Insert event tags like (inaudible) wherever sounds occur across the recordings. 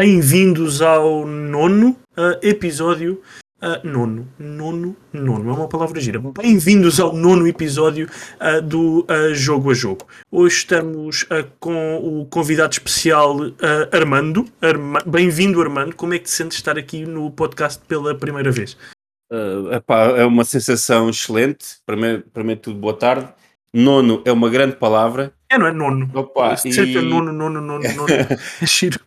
Bem-vindos ao nono uh, episódio. Uh, nono, nono, nono, é uma palavra gira. Bem-vindos ao nono episódio uh, do Jogo a Jogo. Hoje estamos com o convidado especial Armando. Arma Bem-vindo, Armando. Como é que te sentes estar aqui no podcast pela primeira vez? Epá, é uma sensação excelente. Primeiro, primeiro tudo, boa tarde. Nono é uma grande palavra. É, não é nono. Opa, e... Sempre nono, nono, nono, nono. (laughs) é giro.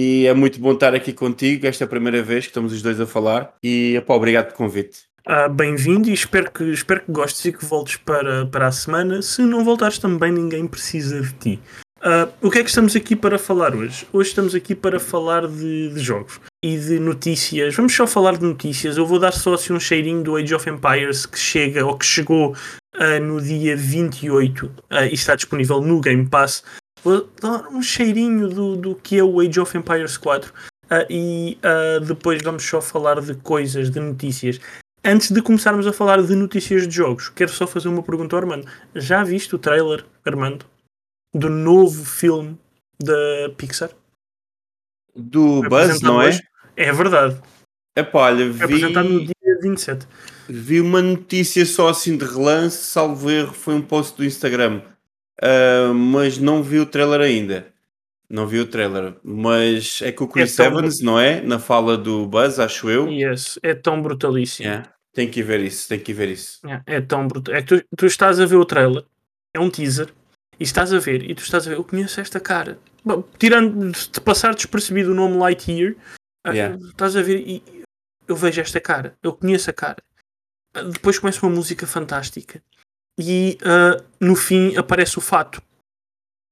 E é muito bom estar aqui contigo. Esta é a primeira vez que estamos os dois a falar. E epá, obrigado pelo convite. Ah, Bem-vindo e espero que, espero que gostes e que voltes para, para a semana. Se não voltares também, ninguém precisa de ti. Uh, o que é que estamos aqui para falar hoje? Hoje estamos aqui para falar de, de, jogos e de notícias. Vamos só falar de notícias. Eu vou dar só assim um cheirinho do Age of Empires que chega ou que chegou uh, no dia 28 uh, e está disponível no Game Pass. Vou dar um cheirinho do, do que é o Age of Empires 4 uh, e uh, depois vamos só falar de coisas, de notícias. Antes de começarmos a falar de notícias de jogos, quero só fazer uma pergunta ao Armando. Já viste o trailer, Armando, do novo filme da Pixar? Do Buzz, não é? É verdade. É pá, vi... apresentado no dia 27. Vi uma notícia só assim de relance, salvo erro, foi um post do Instagram Uh, mas não vi o trailer ainda. Não vi o trailer, mas é que o Chris é Evans, não é? Na fala do Buzz, acho eu. Yes, é tão brutalíssimo. Yeah. Tem que ver isso, tem que ver isso. Yeah, é tão brutal. É que tu, tu, estás a ver o trailer, é um teaser, e estás a ver, e tu estás a ver, eu conheço esta cara. Bom, tirando de passar despercebido o nome Lightyear, ah, yeah. estás a ver e eu vejo esta cara, eu conheço a cara. Ah, depois começa uma música fantástica e uh, no fim aparece o fato.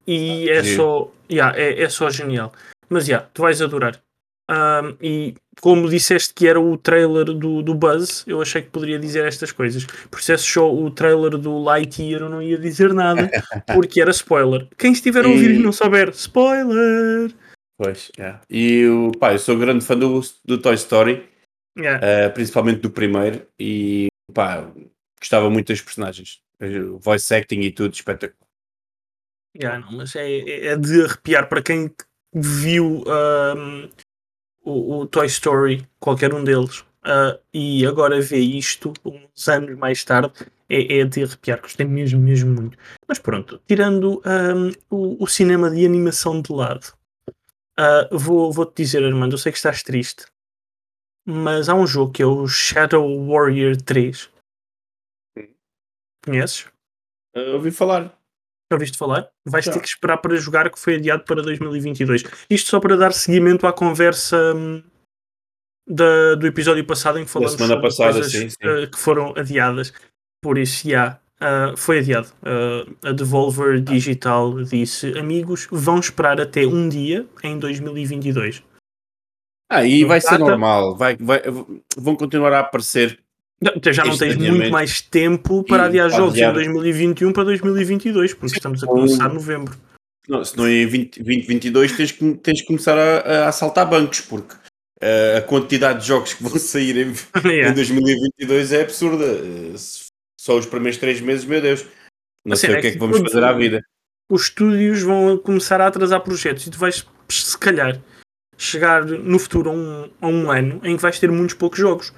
E é só, yeah, é, é só genial. Mas já, yeah, tu vais adorar. Um, e como disseste que era o trailer do, do Buzz, eu achei que poderia dizer estas coisas. Por isso, é só o trailer do Lightyear, eu não ia dizer nada, (laughs) porque era spoiler. Quem estiver a ouvir e não souber, spoiler! Pois, yeah. E o, pá, eu sou grande fã do, do Toy Story, yeah. uh, principalmente do primeiro, e pá, gostava muito das personagens voice acting e tudo, espetacular. Yeah, não, mas é, é de arrepiar para quem viu um, o, o, Toy Story, qualquer um deles, uh, e agora vê isto uns anos mais tarde, é, é de arrepiar, gostei mesmo, mesmo muito. Mas pronto, tirando um, o, o, cinema de animação de lado, uh, vou, vou-te dizer, Armando, eu sei que estás triste, mas há um jogo que é o Shadow Warrior 3 Conheces? Uh, ouvi falar. Já ouviste falar? Vais Já. ter que esperar para jogar, que foi adiado para 2022. Isto só para dar seguimento à conversa hum, da, do episódio passado em que falamos sobre passada, coisas sim, sim. Uh, que foram adiadas. Por isso, já, uh, foi adiado. Uh, a Devolver Digital disse: Amigos, vão esperar até um dia em 2022. Aí ah, vai ser normal. Vai, vai, vão continuar a aparecer já não tens muito mais tempo para adiar jogos adiar. em 2021 para 2022, porque estamos a começar novembro. Não, se não é em 2022 tens que, tens que começar a, a assaltar bancos, porque uh, a quantidade de jogos que vão (laughs) sair em, yeah. em 2022 é absurda. Uh, só os primeiros três meses, meu Deus, não assim, sei é o que é que vamos fazer à vida. Os estúdios vão começar a atrasar projetos e tu vais, se calhar, chegar no futuro a um, a um ano em que vais ter muitos poucos jogos.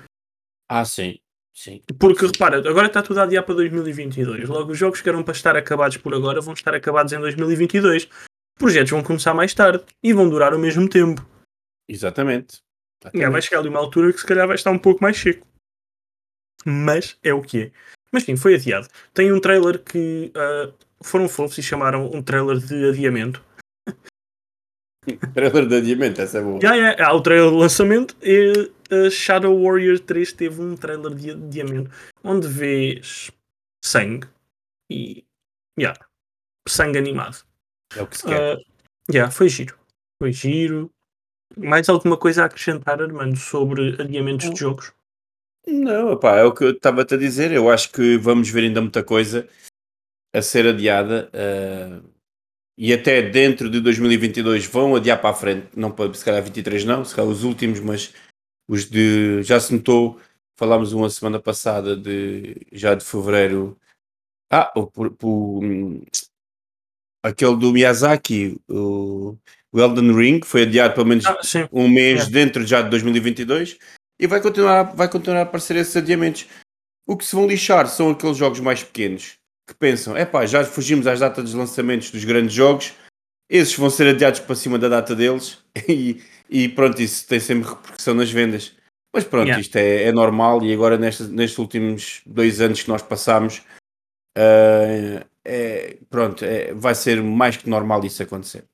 Ah, sim. Sim. Porque repara, agora está tudo a adiar para 2022. Logo, os jogos que eram para estar acabados por agora vão estar acabados em 2022. Os projetos vão começar mais tarde e vão durar o mesmo tempo. Exatamente. Exatamente. É, vai chegar ali uma altura que se calhar vai estar um pouco mais seco. Mas é o que é. Mas sim, foi adiado. Tem um trailer que uh, foram fofos e chamaram um trailer de adiamento. trailer de adiamento, essa é boa. Yeah, yeah, há o trailer de lançamento e uh, Shadow Warrior 3 teve um trailer de adiamento onde vês sangue e yeah, sangue animado. É o que se quer. Uh, yeah, foi giro. Foi giro. Mais alguma coisa a acrescentar, Armando, sobre adiamentos de jogos? Não, opá, é o que eu estava-te a dizer. Eu acho que vamos ver ainda muita coisa a ser adiada. Uh, e até dentro de 2022 vão adiar para a frente, não para se calhar 23 não, se calhar os últimos, mas os de já se notou, falámos uma semana passada de já de fevereiro. Ah, o, o, aquele do Miyazaki, o o Elden Ring, foi adiado pelo menos Ah, um mês É. dentro já de 2022 e vai continuar, vai continuar a aparecer esses adiamentos. O que se vão lixar são aqueles jogos mais pequenos que pensam, é pá, já fugimos às datas dos lançamentos dos grandes jogos, esses vão ser adiados para cima da data deles (laughs) e, e pronto, isso tem sempre repercussão nas vendas. Mas pronto, Yeah. isto é, é normal e agora nestes, nestes últimos dois anos que nós passamos, ah, é, pronto, é, vai ser mais que normal isso acontecer.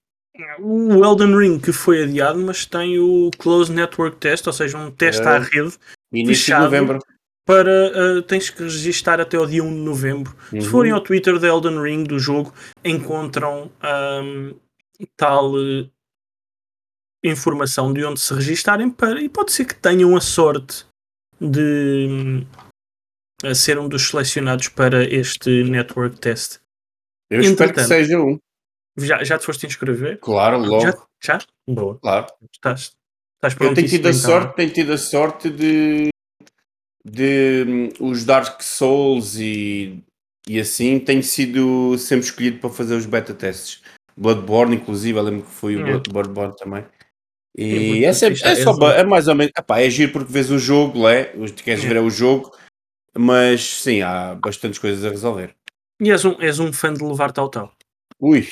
O Elden Ring que foi adiado, mas tem o Close Network Test, ou seja, um teste É. à rede Início Fechado. de novembro. para uh, tens que registar até o dia 1 de novembro. Se Uhum. forem ao Twitter da Elden Ring do jogo, encontram um, tal uh, informação de onde se registarem para e pode ser que tenham a sorte de hum, a ser um dos selecionados para este network test. Eu espero que seja um. Já, já te foste inscrever? Claro, logo. Já? Já? Boa. Claro. Estás, estás Eu tenho tido a então. sorte, tenho tido a sorte de, de hum, os Dark Souls e, e assim tenho sido sempre escolhido para fazer os beta testes. Bloodborne, inclusive, eu lembro que foi o É. Blood- Bloodborne também. É E muito é, sempre, fixe, é, é só, é mais ou menos, epá, é giro porque vês o jogo, é? Queres É. ver é o jogo, mas sim, há bastantes coisas a resolver. E és um, és um fã de levar tal tal. Ui,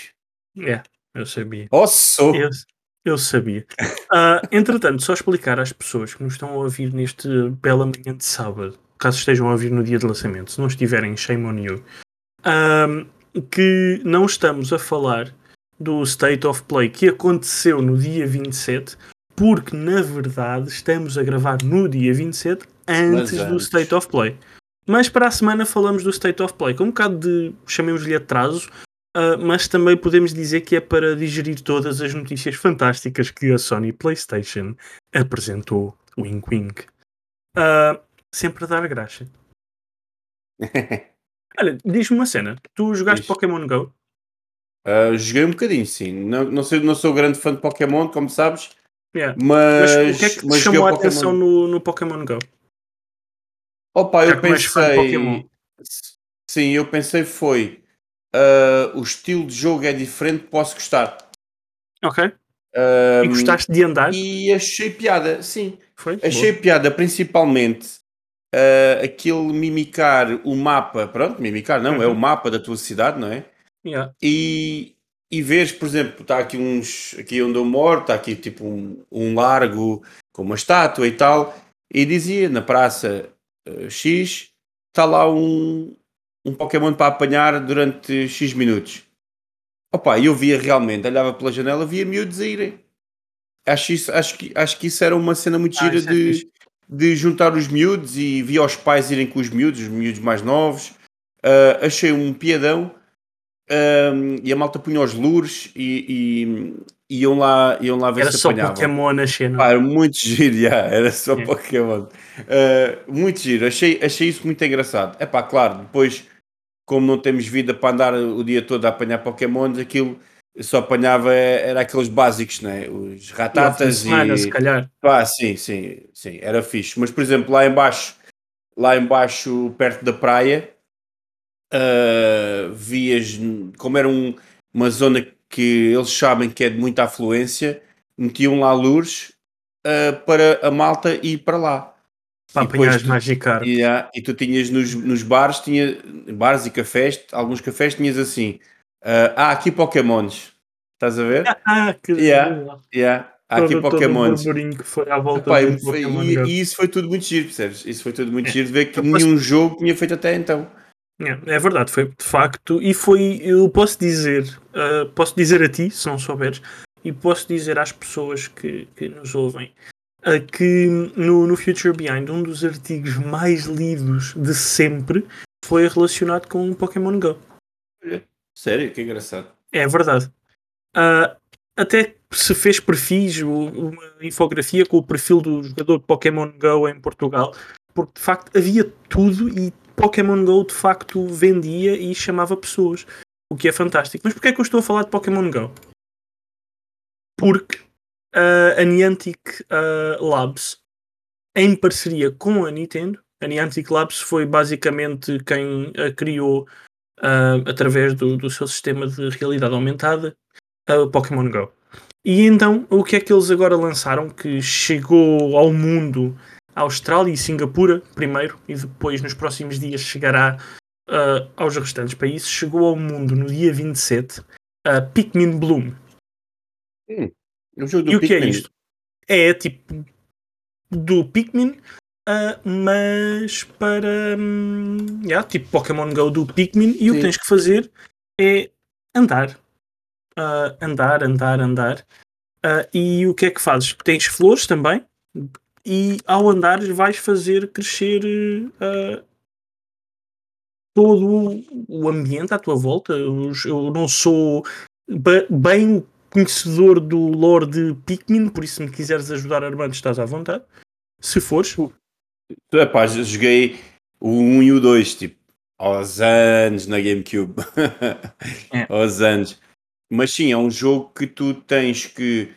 É, eu sabia. oh, sou! Eu, eu sabia. (laughs) Ah, entretanto, só explicar às pessoas que nos estão a ouvir neste bela manhã de sábado, caso estejam a ouvir no dia de lançamento, se não estiverem, shame on you, ahm, que não estamos a falar do State of Play que aconteceu no dia 27, porque na verdade estamos a gravar no dia 27 antes, Mas do antes. State of Play. Mas para a semana falamos do State of Play, com um bocado de, chamemos-lhe atraso, Uh, mas também podemos dizer que é para digerir todas as notícias fantásticas que a Sony PlayStation apresentou. Wink wink. Uh, sempre a dar graxa. (laughs) Olha, diz-me uma cena. Tu jogaste Diz. Pokémon Go? Ah, joguei um bocadinho, sim. Não, não, sei, não sou grande fã de Pokémon, como sabes, Yeah. Mas, mas, o que é que te chamou a atenção no, no Pokémon Go? Opa, Já eu pensei. Pokémon. Sim, eu pensei foi. ah, o estilo de jogo é diferente, posso gostar. Ok. Ah, E gostaste de andar? e achei piada, sim. Foi? Achei piada, principalmente ah, aquele mimicar o mapa. Pronto, mimicar não, é Uhum. o mapa da tua cidade, não é? Yeah. e, e vês, por exemplo, está aqui uns aqui onde eu moro, está aqui tipo um, um largo com uma estátua e tal, e dizia na praça eh, X está lá um, um Pokémon para apanhar durante X minutos. Opa, eu via realmente, olhava pela janela, via miúdos a irem. Acho, isso, acho, que, acho que isso era uma cena muito Ah, gira é de, fixe. de juntar os miúdos e via os pais irem com os miúdos, os miúdos mais novos. Ah, achei um piadão. Ahm, e a malta punha os lures e, e iam, lá, iam lá ver Era se só apanhavam. Pokémon a cena. Pá, era muito giro, era só É. Pokémon. Ah, muito giro, achei, achei isso muito engraçado. É pá, claro, depois, como não temos vida para andar o dia todo a apanhar Pokémons, aquilo só apanhava era aqueles básicos, né? Os E ratatas semana, e. se calhar. Pá, sim, sim, sim, era fixe. Mas, por exemplo, lá embaixo, lá embaixo, perto da praia, ah, vias, como era um- uma zona que eles sabem que é de muita afluência, metiam lá lures ah, para a malta ir para lá. Para E apanhar as tu- Magikarp. E, ah, e tu tinhas nos, nos bares, tinha, bares e cafés, alguns cafés tinhas assim, ah, há aqui Pokémons, estás a ver? (laughs) Ah, que Yeah. Yeah, há aqui Pokémons. burburinho que foi à volta Epá, do e, Pokémon e- e isso foi tudo muito giro, percebes? Isso foi tudo muito (laughs) giro de ver que nenhum jogo tinha feito até então. É, é verdade, foi de facto, e foi, eu posso dizer, ah, posso dizer a ti, se não souberes, e posso dizer às pessoas que, que nos ouvem, ah, que no, no Future Behind, um dos artigos mais lidos de sempre foi relacionado com o Pokémon Go. Sério, que engraçado. É verdade. Ah, até se fez perfis, uma infografia com o perfil do jogador de Pokémon Go em Portugal, porque de facto havia tudo e Pokémon Go de facto vendia e chamava pessoas, o que é fantástico. Mas porquê é que eu estou a falar de Pokémon Go? Porque ah, a Niantic ah, Labs, em parceria com a Nintendo, a Niantic Labs foi basicamente quem criou ah, através do, do seu sistema de realidade aumentada, a Pokémon Go. E então, o que é que eles agora lançaram? Que chegou ao mundo, Austrália e Singapura primeiro, e depois nos próximos dias chegará uh, aos restantes países. Chegou ao mundo no dia 27, uh, Pikmin Bloom. Hum, o jogo do e o Pikmin. que é isto? É tipo do Pikmin, uh, mas para um, yeah, tipo Pokémon Go do Pikmin, e o que Sim. tens que fazer é andar. Uh, andar, andar, andar. Uh, e o que é que fazes? Tens flores também, e ao andares vais fazer crescer uh, todo o- ambiente à tua volta. Eu, eu não sou bem conhecedor do lore de Pikmin, por isso se me quiseres ajudar, Armando, estás à vontade. Se fores. Epá, já joguei o 1 e o 2, tipo, aos anos na GameCube. É. (laughs) aos anos. Mas sim, é um jogo que tu tens que.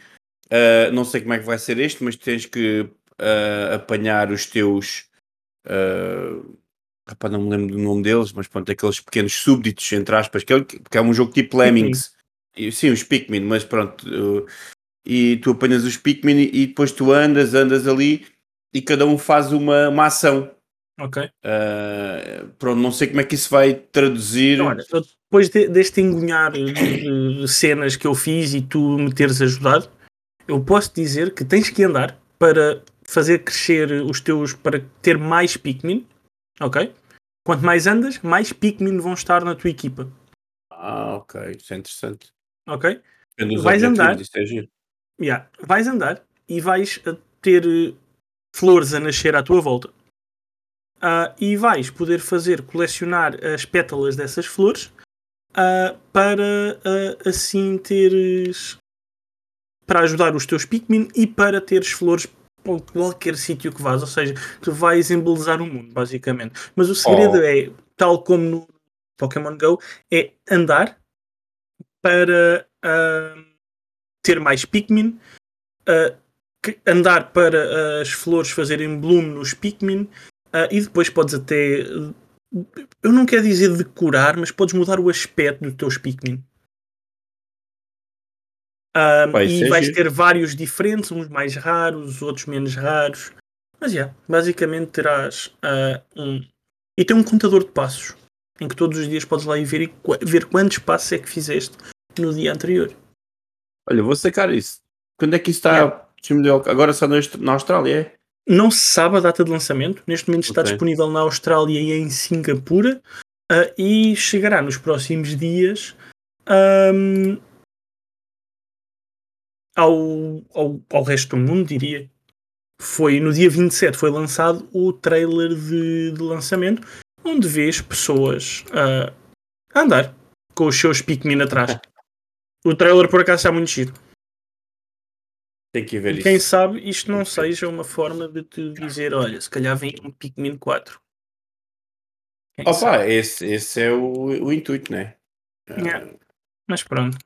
ah, não sei como é que vai ser este, mas tens que ah, apanhar os teus. Uh, rapaz, não me lembro do nome deles, mas pronto, aqueles pequenos súbditos, entre aspas, que é, que é um jogo tipo Lemmings. E, sim, os Pikmin, mas pronto. uh, e tu apanhas os Pikmin e, depois tu andas, andas ali e cada um faz uma, uma ação. Ok. Uh, pronto, não sei como é que isso vai traduzir. Olha, depois de- deste engunhar de cenas que eu fiz e tu me teres ajudado, eu posso dizer que tens que andar para fazer crescer os teus. para ter mais Pikmin. Ok? Quanto mais andas, mais Pikmin vão estar na tua equipa. Ah, ok, isso é interessante. Ok? Vais andar. é. Yeah. Vais andar e vais ter eh, flores a nascer à tua volta. Ah, e vais poder fazer colecionar as pétalas dessas flores ah, para ah, assim teres para ajudar os teus Pikmin e para teres flores qualquer sítio que vás, ou seja, tu vais embelezar o mundo, basicamente. Mas o segredo Oh. é, tal como no Pokémon Go, é andar para ah, ter mais Pikmin, ah, que- andar para as flores fazerem bloom nos Pikmin ah, e depois podes até. Eu não quero dizer decorar, mas podes mudar o aspecto dos teus Pikmin. Pá, isso e é vais giro. ter vários diferentes, uns mais raros, outros menos raros. Mas yeah, basicamente terás ah, um. E tem um contador de passos em que todos os dias podes lá ir ver, e ver quantos passos é que fizeste no dia anterior. Olha, vou sacar isso. Quando é que isso está Yeah. Agora só na Aust- na Austrália, é? Não se sabe a data de lançamento. Neste momento está Ok. disponível na Austrália e em Singapura. ah, e chegará nos próximos dias ahm, ao, ao, ao resto do mundo, diria. Foi no dia 27 foi lançado o trailer de, de lançamento, onde vês pessoas ah, a andar com os seus Pikmin atrás. (laughs) O trailer por acaso está muito chido. Tem que ver E quem isso. sabe isto não seja uma forma de te dizer, olha, se calhar vem um Pikmin 4. Quem sabe? Opa, esse, esse é o, o intuito, né? Ah, Yeah. Mas pronto.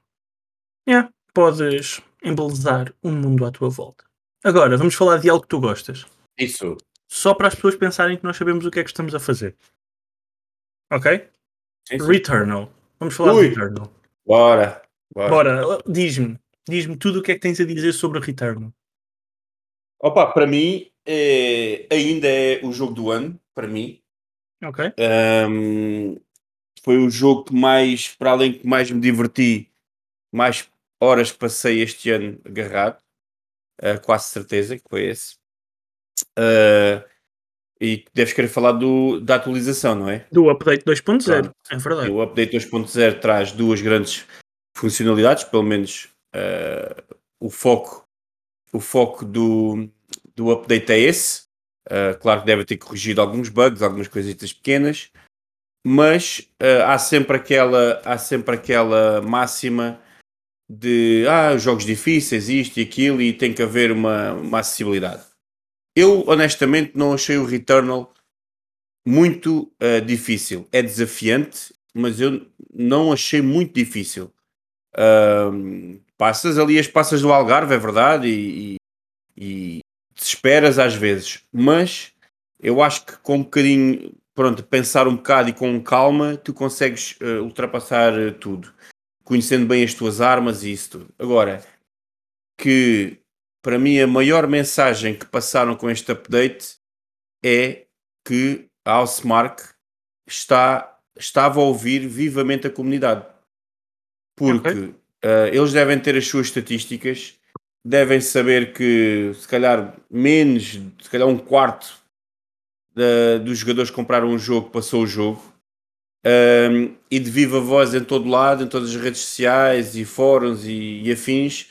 Yeah, podes embelezar o mundo à tua volta. Agora, vamos falar de algo que tu gostas. Isso. Só para as pessoas pensarem que nós sabemos o que é que estamos a fazer. Ok? Sim. Returnal. Vamos falar Ui. de Returnal. Bora. Bora. Bora, diz-me. Diz-me tudo o que é que tens a dizer sobre Returnal. Opa, para mim, é, ainda é o jogo do ano. Para mim. Ok? Ahm, foi o jogo que mais, para além que mais me diverti, mais horas passei este ano agarrado. Ah, quase certeza que foi esse. Ah, e deves querer falar do, da atualização, não é? Do update 2.0. Pronto. É verdade. o update 2.0 traz duas grandes funcionalidades, pelo menos ah, o foco, o foco do, do update é esse. Ah, claro que deve ter corrigido alguns bugs, algumas coisitas pequenas, mas ah, há sempre aquela há sempre aquela máxima de ah, jogos difíceis, isto e aquilo, e tem que haver uma, uma acessibilidade. Eu honestamente não achei o Returnal muito ah, difícil. É desafiante, mas eu não achei muito difícil. Ahm, passas ali as passas do Algarve, é verdade, e, e, e às vezes, mas eu acho que com um bocadinho, pronto, pensar um bocado e com calma, tu consegues eh, ultrapassar eh, tudo, conhecendo bem as tuas armas e isso tudo. Agora, que para mim a maior mensagem que passaram com este update é que a Housemark está, estava a ouvir vivamente a comunidade. Porque okay. uh, eles devem ter as suas estatísticas, devem saber que se calhar menos, se calhar um quarto da, dos jogadores que compraram um jogo passou o jogo. Um, e de viva voz em todo lado, em todas as redes sociais e fóruns e, e afins,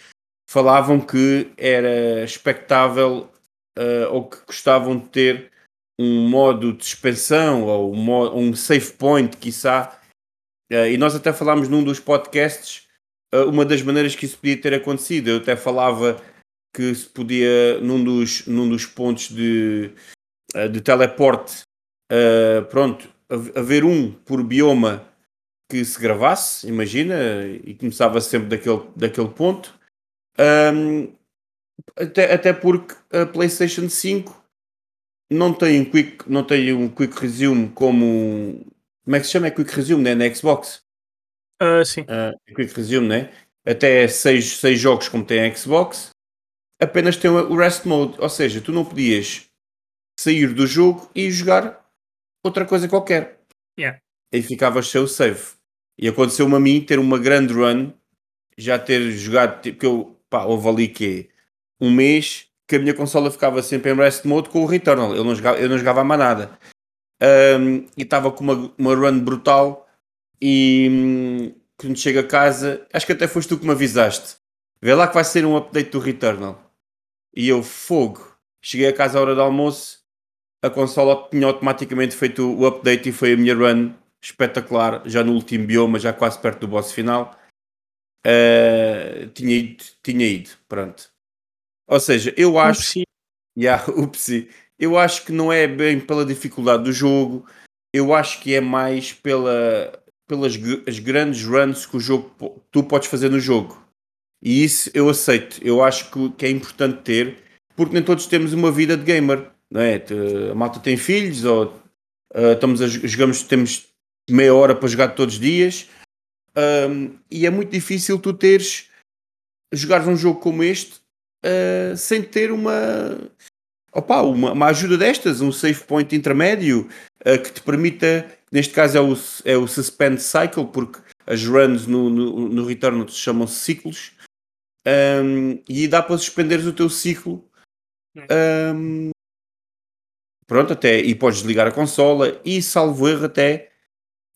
falavam que era expectável uh, ou que gostavam de ter um modo de suspensão ou um, modo, um save point, quiçá. Uh, e nós até falámos num dos podcasts uh, uma das maneiras que isso podia ter acontecido. Eu até falava que se podia, num dos, num dos pontos de, de teleporte, pronto, haver um por bioma que se gravasse, imagina, e começava sempre daquele, daquele ponto. Um, até, até porque a PlayStation 5 não tem um quick, não tem um quick resume como como é que se chama? É quick resume, né? Na Xbox. Uh, sim. Uh, quick resume, né? Até seis, seis jogos como tem a Xbox, apenas tem o rest mode, ou seja, tu não podias sair do jogo e jogar outra coisa qualquer. Yeah. E ficavas sem o save. E aconteceu-me a mim ter uma grande run, já ter jogado, porque eu pá, houve ali que um mês que a minha consola ficava sempre em rest mode com o Returnal. Eu não jogava, eu não jogava mais nada. Um, e estava com uma, uma run brutal. E hum, quando chego a casa, acho que até foste tu que me avisaste. Vê lá que vai ser um update do Returnal. E eu, fogo. Cheguei a casa à hora do almoço. A consola tinha automaticamente feito o update e foi a minha run espetacular. Já no último bioma, já quase perto do boss final. Uh, tinha, ido, tinha ido, pronto. Ou seja, eu acho. Upsi. Yeah, upsi. Eu acho que não é bem pela dificuldade do jogo, eu acho que é mais pela, pelas as grandes runs que o jogo tu podes fazer no jogo. E isso eu aceito. Eu acho que, que é importante ter, porque nem todos temos uma vida de gamer. Não é? A malta tem filhos, ou uh, estamos a, jogamos, temos meia hora para jogar todos os dias um, e é muito difícil tu teres jogar um jogo como este uh, sem ter uma, opa, uma, uma, ajuda destas, um save point intermédio uh, que te permita, neste caso é o, é o suspend cycle, porque as runs no, no, no Return chamam-se ciclos, um, e dá para suspenderes o teu ciclo. Um, pronto, até e podes desligar a consola e salvo erro até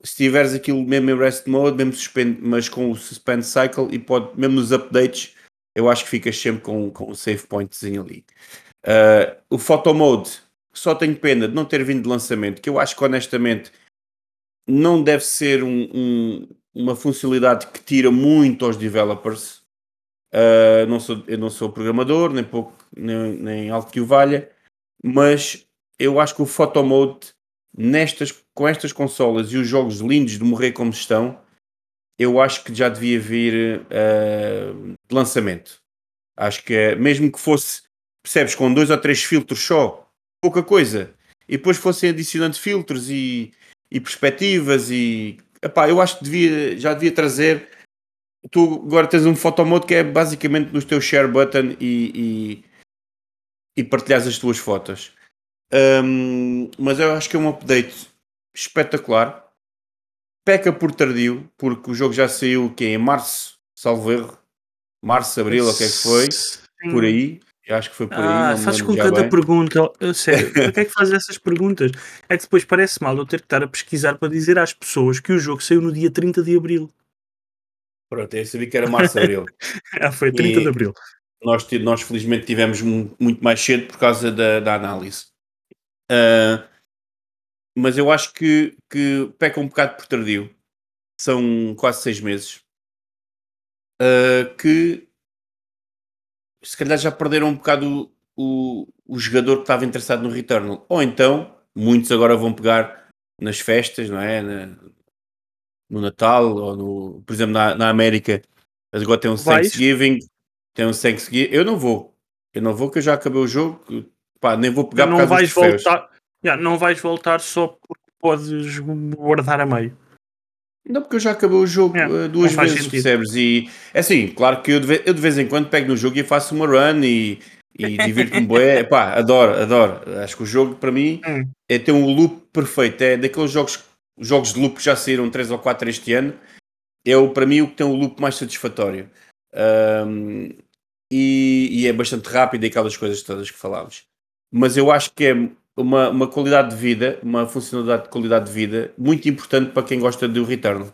se tiveres aquilo mesmo em rest mode, mesmo suspend, mas com o suspend cycle e pode, mesmo nos updates, eu acho que ficas sempre com, com um save pointzinho ali. Uh, o photo mode, só tenho pena de não ter vindo de lançamento, que eu acho que honestamente não deve ser um, um, uma funcionalidade que tira muito aos developers. Uh, não sou, eu não sou programador, nem pouco, nem, nem algo que o valha, mas eu acho que o photo mode nestas, com estas consolas e os jogos lindos de morrer como estão, eu acho que já devia vir uh, de lançamento. Acho que é, mesmo que fosse, percebes, com dois ou três filtros só, pouca coisa, e depois fossem adicionando filtros e, e perspectivas e epá, eu acho que devia, já devia trazer. Tu agora tens um photomode que é basicamente no teu share button e, e, e partilhas as tuas fotos. Um, mas eu acho que é um update espetacular. Peca por tardio, porque o jogo já saiu que em março, salvo erro. Março, abril, o que é que foi? Sim. Por aí. Eu acho que foi por aí. Ah, fazes com cada bem. pergunta. (laughs) Sério, para que é que fazes essas perguntas? É que depois parece mal eu ter que estar a pesquisar para dizer às pessoas que o jogo saiu no dia 30 de abril. Pronto, eu sabia que era março, abril. (laughs) ah, foi 30 e de abril. Nós, nós felizmente tivemos muito mais cedo por causa da, da análise. Uh, mas eu acho que, que peca um bocado por tardio. São quase seis meses. Uh, que se calhar já perderam um bocado o, o, o jogador que estava interessado no Returnal. Ou então, muitos agora vão pegar nas festas, não é? Na, no Natal, ou no, por exemplo, na, na América, agora tem um Vais? Thanksgiving. Tem um Thanksgiving. Eu não vou. Eu não vou, que eu já acabei o jogo. Pá, nem vou pegar não vais voltar yeah, Não vais voltar só porque podes guardar a meio. Não, porque eu já acabei o jogo É, uh, duas vezes, sentido. percebes? E é assim, claro que eu de, ve- eu de vez em quando pego no jogo e faço uma run e, e divirto-me bué. (laughs) Pá, adoro, adoro. Acho que o jogo para mim Hum. é ter um loop perfeito. É daqueles jogos, jogos de loop que já saíram 3 ou 4 este ano. É o, para mim o que tem o loop mais satisfatório. Ahm, e, e é bastante rápido e aquelas coisas todas que falámos. Mas eu acho que é uma, uma qualidade de vida, uma funcionalidade de qualidade de vida muito importante para quem gosta do Returnal.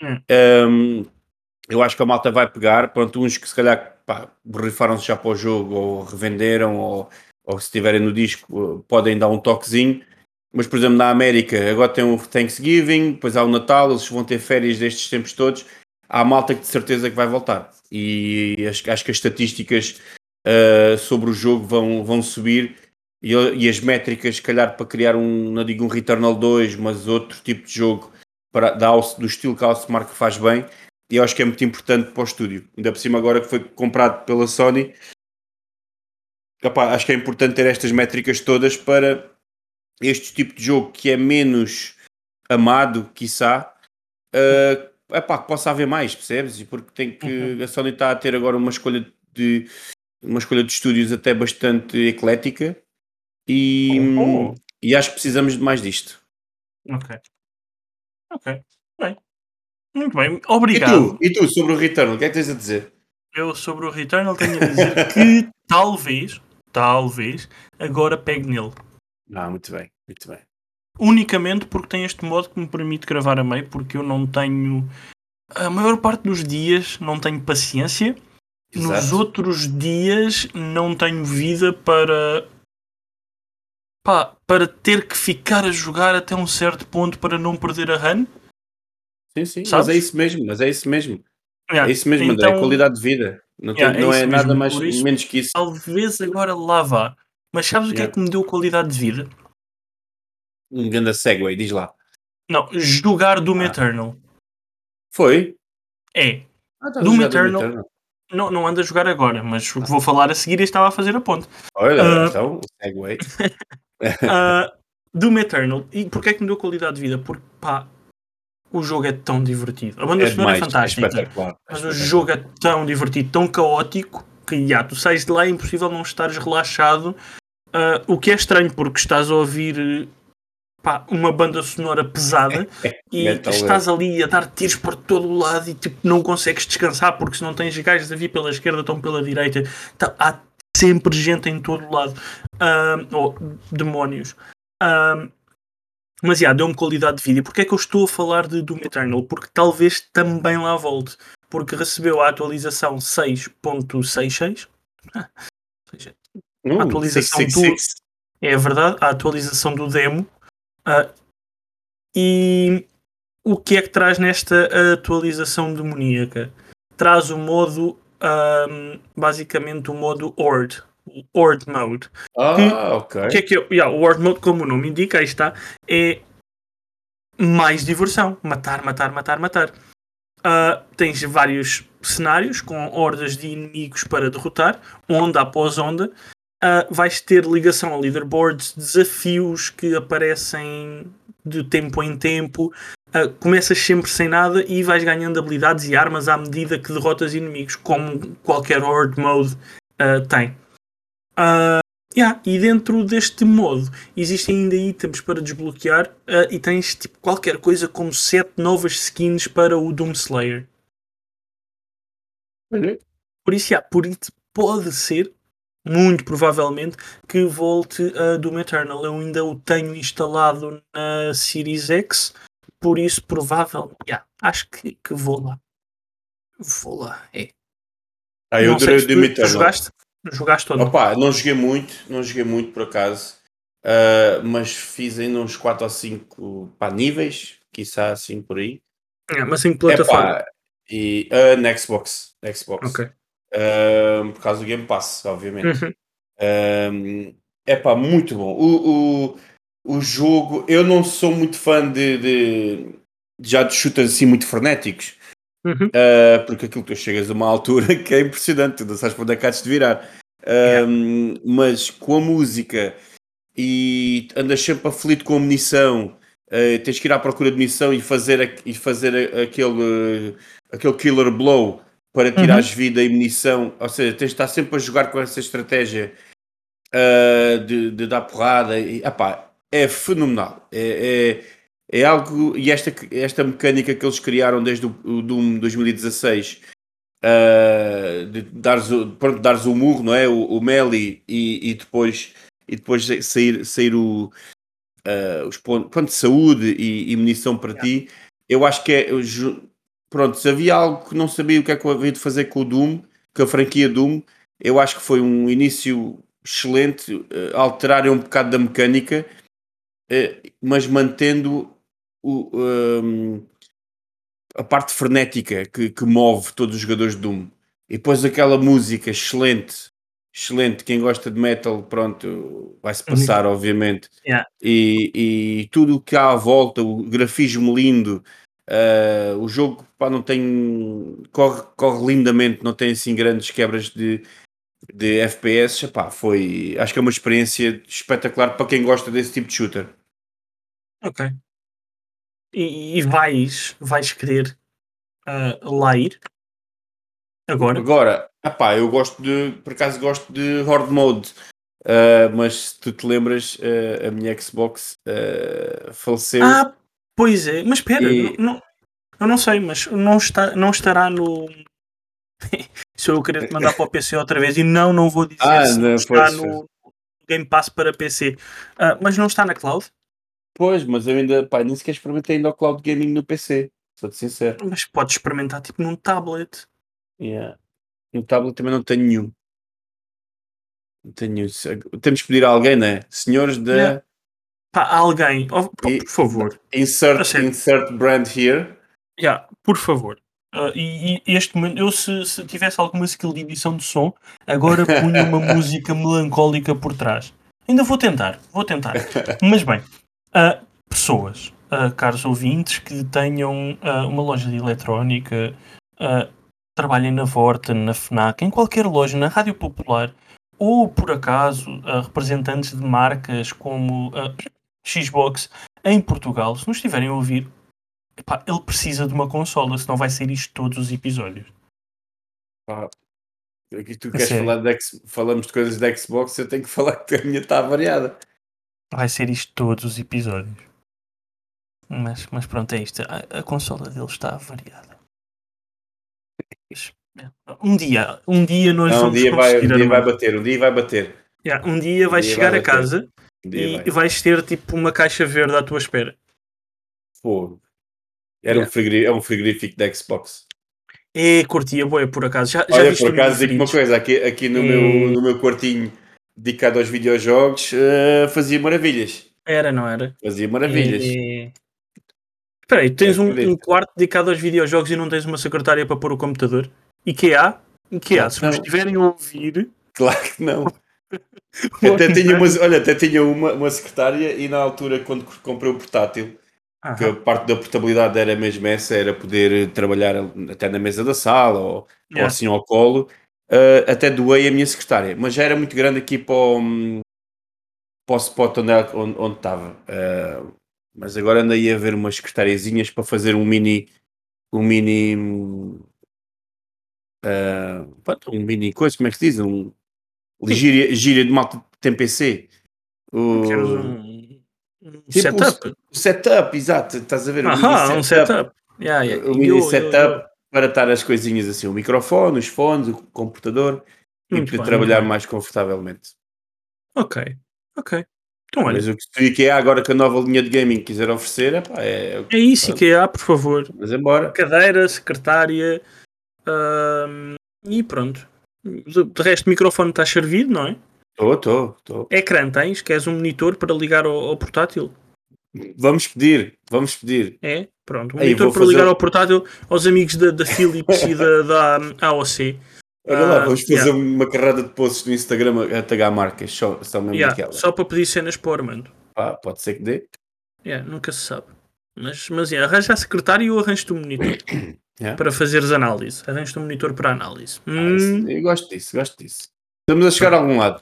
Hum. Um, eu acho que a malta vai pegar, pronto, uns que se calhar borrifaram-se já para o jogo ou revenderam ou, ou se estiverem no disco podem dar um toquezinho. Mas, por exemplo, na América agora tem o Thanksgiving, depois há o Natal, eles vão ter férias destes tempos todos. Há malta que de certeza que vai voltar. E acho, acho que as estatísticas uh, sobre o jogo vão, vão subir e, e, as métricas, se calhar, para criar um, não digo um Returnal 2, mas outro tipo de jogo para, da, do estilo que a Housemark faz bem. E eu acho que é muito importante para o estúdio. Ainda por cima, agora que foi comprado pela Sony, acho que é importante ter estas métricas todas para este tipo de jogo que é menos amado, quiçá, uh, epá, que possa haver mais, percebes? E porque tem que uhum. a Sony está a ter agora uma escolha de uma escolha de estúdios até bastante eclética e, Oh. e acho que precisamos de mais disto. Ok. Ok. Bem. Muito bem. E Obrigado. tu, e tu sobre o Return, o que é que tens a dizer? Eu sobre o Returnal tenho a dizer que (laughs) talvez, talvez, agora pegue nele. Ah, muito bem, muito bem. Unicamente porque tem este modo que me permite gravar a meio, porque eu não tenho. A maior parte dos dias não tenho paciência. Nos Exato. outros dias não tenho vida para. Pá, para ter que ficar a jogar até um certo ponto para não perder a run. Sim, sim, Sabes? mas é isso mesmo, mas é isso mesmo. Yeah, É isso mesmo, André, é qualidade de vida. Não, tem- Yeah, é não é, isso nada mais isso- menos que isso. Talvez agora lá vá. Mas sabes o que é Yeah. que me deu qualidade de vida? Um grande segue, diz lá. Não, jogar Doom Ah. Eternal. Foi? É. Ah, está a Doom Eternal. Não, não ando a jogar agora, mas o que vou falar a seguir e estava a fazer a ponte. Olha, Ah. então, segue. (laughs) Ah, (laughs) Doom Eternal. E porquê é que me deu qualidade de vida? Porque, pá, o jogo é tão divertido. A banda É sonora é é fantástica. é mas o jogo é tão divertido, tão caótico, que já, tu sais de lá é impossível não estares relaxado. Ah, o que é estranho, porque estás a ouvir pá, uma banda sonora pesada (laughs) e Metal, estás ali a dar tiros por todo o lado e tipo, não consegues descansar porque se não tens gajos a vir pela esquerda, estão pela direita. Tá- há sempre gente em todo o lado. Ah, ou demónios. Ah, mas já, deu-me qualidade de vida. E porquê é que eu estou a falar de Doom Eternal? Porque talvez também lá volte. Porque recebeu a atualização 6.66. Ah, seja, Hum, atualização 666. é verdade, a atualização do demo. Ah, e o que é que traz nesta atualização demoníaca? Traz o modo, ahm, basicamente o modo Horde, o Horde Mode. Ah, ok. O que é que é? Yeah, o Horde Mode, como o nome indica, aí está, é mais diversão. Matar, matar, matar, matar. Ah, tens vários cenários com hordas de inimigos para derrotar, onda após onda. Ah, vais ter ligação a leaderboards, desafios que aparecem de tempo em tempo. Ah, começas sempre sem nada e vais ganhando habilidades e armas à medida que derrotas inimigos, como qualquer Horde Mode ah, tem. Ah, Yeah, e dentro deste modo existem ainda itens para desbloquear e tens tipo, qualquer coisa como 7 novas skins para o Doom Slayer. Por isso, yeah, por isso pode ser, muito provavelmente, que volte a Doom Eternal. Eu ainda o tenho instalado na Series X, por isso provavelmente, yeah, acho que, que vou lá. Vou lá, é. Ah, eu adorei o Eternal. jogaste? Jogaste ou não? Opa, não joguei muito, não joguei muito por acaso, Ah, mas fiz ainda uns 4 ou 5 pá, níveis, quiçá assim por aí. É, mas em plataforma. Epá, e ah, na Xbox, na Xbox. Ok. Ah, por causa do Game Pass, obviamente. Uhum. É pá, muito bom. O, o, o jogo, eu não sou muito fã de, de- já de shooters assim muito frenéticos, Uhum. uh, porque aquilo que tu chegas a uma altura (laughs) que é impressionante, tu não sabes para onde é que de virar. Um, Mas com a música e andas sempre aflito com a munição, uh, tens que ir à procura de missão e fazer, e fazer aquele, aquele killer blow para tirar uhum. vida e munição. Ou seja, tens de estar sempre a jogar com essa estratégia de, de, dar porrada. E, epá, é fenomenal. É, é, é, algo. E esta, esta mecânica que eles criaram desde o, o Doom 2016. Uh, de dares, pronto, dares o murro, não é? O, o melee e, e, depois, e depois sair, sair o, uh, os pontos, de saúde e, e munição para ti. Eu acho que é. Pronto, se havia algo que não sabia o que é que eu havia de fazer com o Doom, com a franquia Doom, eu acho que foi um início excelente, uh, alterarem um bocado da mecânica, mas mantendo o, um, a parte frenética que, que, move todos os jogadores de Doom. E depois aquela música excelente, excelente. Quem gosta de metal, pronto, vai-se passar, obviamente. Yeah. E, e tudo o que há à volta, o grafismo lindo. Uh, o jogo pá, não tem corre, corre lindamente, não tem assim grandes quebras de, de FPS, epá, foi, acho que é uma experiência espetacular para quem gosta desse tipo de shooter. Ok. E, e vais, vais querer uh, lá ir? Agora? Agora, epá, eu gosto de, por acaso gosto de Horde Mode, uh, mas se tu te lembras, uh, a minha Xbox faleceu. Ah, pois é, mas espera, e... não, eu não sei, mas não, está, não estará no, (laughs) se eu querer te mandar para o PC outra vez e não, não vou dizer ah, se não, está no Game Pass para PC, uh, ah, mas não está na cloud? Pois, mas eu ainda, pá, nem sequer experimentei ainda o cloud gaming no PC, sou-te sincero. Mas podes experimentar tipo num tablet. Yeah. No tablet também não tenho nenhum. Não tenho nenhum. Temos que pedir a alguém, né? Senhores da. Yeah. Pá, alguém, oh, por favor. Insert, insert brand here. Yeah, por favor. Uh, e, e, este momento, eu se, se, tivesse alguma skill de edição de som, agora (laughs) punha uma música melancólica por trás. Ainda vou tentar, vou tentar. (laughs) Mas bem, uh, pessoas, uh, caros ouvintes, que tenham uma loja de eletrónica, trabalhem na Vorten, na FNAC, em qualquer loja, na Rádio Popular, ou por acaso representantes de marcas como Xbox em Portugal, se nos estiverem a ouvir, Epá, ele precisa de uma consola, senão vai ser isto todos os episódios. Ah, aqui tu queres falar de falamos de coisas da Xbox, eu tenho que (laughs) falar que a minha está variada. Vai ser isto todos os episódios. Mas, mas pronto, é isto. A, a consola dele está variada. Um dia, um dia nós Não, vamos um dia vai, um dia vai bater, um dia vai bater. Yeah, um dia vais um chegar vai a casa um e vai. vais ter tipo uma caixa verde à tua espera. Fogo. Era yeah. um frigorífico, é um frigorífico da Xbox. É, curtia, boa, por acaso. Já, Olha, já por acaso, digo uma coisa: aqui, aqui no, meu, no meu quartinho dedicado aos videojogos, uh, fazia maravilhas. Era, não era? Fazia maravilhas. É... Espera aí, tens é, um, um, quarto dedicado aos videojogos e não tens uma secretária para pôr o computador? IKEA? IKEA, não, se não. estiverem a ouvir. Claro que não. (laughs) até tinha uma, olha, até tinha uma, uma secretária e na altura, quando comprei o portátil, que a parte da portabilidade era mesmo essa, era poder trabalhar até na mesa da sala ou, yeah. ou assim ao colo. Uh, até doei a minha secretária, mas já era muito grande aqui para o, para o spot onde, onde, onde estava. Uh, mas agora andei a ver umas secretariazinhas para fazer um mini. Um mini. Uh, um mini coisa, como é que se diz? Um, gíria, gíria de malta tem PC. O, um, tipo setup. O setup, exato. Estás a ver? Aham, um setup. Yeah, yeah. O mini eu, setup eu, eu... para estar as coisinhas assim, o microfone, os fones, o computador muito e poder bem, trabalhar mais confortavelmente. Ok, ok. Então, olha. Mas o que o IKEA agora que a nova linha de gaming quiser oferecer epá, é... é isso, Pronto. IKEA, por favor. Mas embora. Cadeira, secretária uh, e pronto. De resto, o microfone está servido, não é? Estou, estou, estou. Ecrã tens? Queres um monitor para ligar ao, ao, portátil? Vamos pedir, vamos pedir. É? Pronto, um monitor para fazer... ligar ao portátil aos amigos da, da Philips (laughs) e da, da AOC. Olha lá, ah, vamos fazer yeah. uma carrada de posts no Instagram a tagar marcas, só, só mesmo yeah, Só para pedir cenas para o Armando. Ah, pode ser que dê. Yeah, nunca se sabe. Mas, mas yeah, arranja a secretária e eu arranjo-te um monitor. (coughs) Yeah. Para fazeres análise. Arranjo-te um monitor para análise. Ah, hum... Eu gosto disso, gosto disso. Estamos a chegar a algum lado.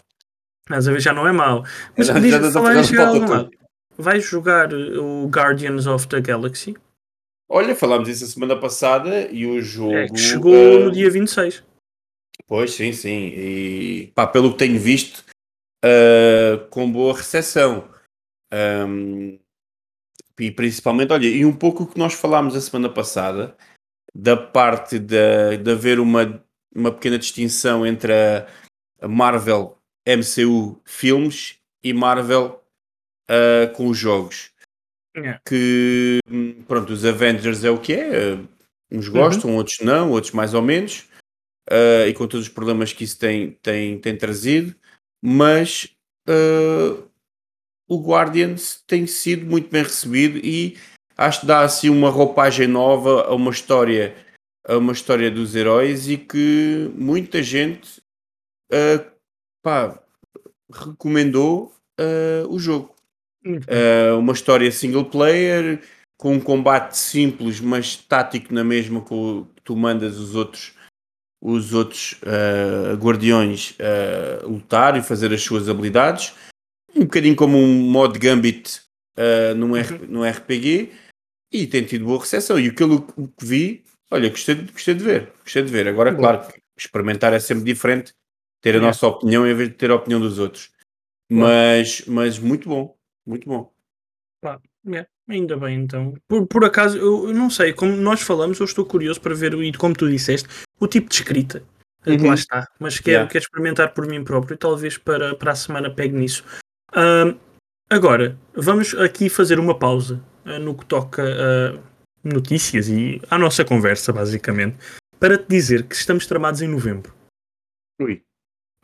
Mas a ver, já não é mau. Mas já, já, falar em chegar a algum lado. Vais jogar o Guardians of the Galaxy? Olha, falámos isso a semana passada e o jogo. É, chegou uh, no dia 26. Pois, sim, sim. E pá, pelo que tenho visto, uh, com boa recepção. Um, e principalmente, olha, e um pouco o que nós falámos a semana passada, da parte de, de haver uma, uma pequena distinção entre a Marvel MCU filmes e Marvel uh, com os jogos. Yeah. Que pronto, os Avengers é o que é, uh, uns gostam, outros não, outros mais ou menos, uh, e com todos os problemas que isso tem, tem, tem trazido, mas o Guardians tem sido muito bem recebido e acho que dá assim uma roupagem nova a uma história a uma história dos heróis e que muita gente uh, pá, recomendou uh, o jogo. Uh, uma história single player com um combate simples mas tático na mesma que tu mandas os outros os outros guardiões lutar e fazer as suas habilidades um bocadinho como um mod Gambit uh, num, R, num RPG e tem tido boa recepção. E aquilo que vi, olha, gostei, gostei de ver, gostei de ver. Agora, Bom. claro, experimentar é sempre diferente, ter a nossa opinião em vez de ter a opinião dos outros. Mas, mas muito bom, muito bom. Pá, é, ainda bem então. Por, por acaso, eu, eu, não sei, como nós falamos, eu estou curioso para ver, e como tu disseste, o tipo de escrita. Uhum. Lá está, mas quero, yeah. quero experimentar por mim próprio e talvez para, para a semana pegue nisso. Uh, agora, vamos aqui fazer uma pausa uh, no que toca a notícias e à nossa conversa, basicamente, para te dizer que estamos tramados em novembro. Ui.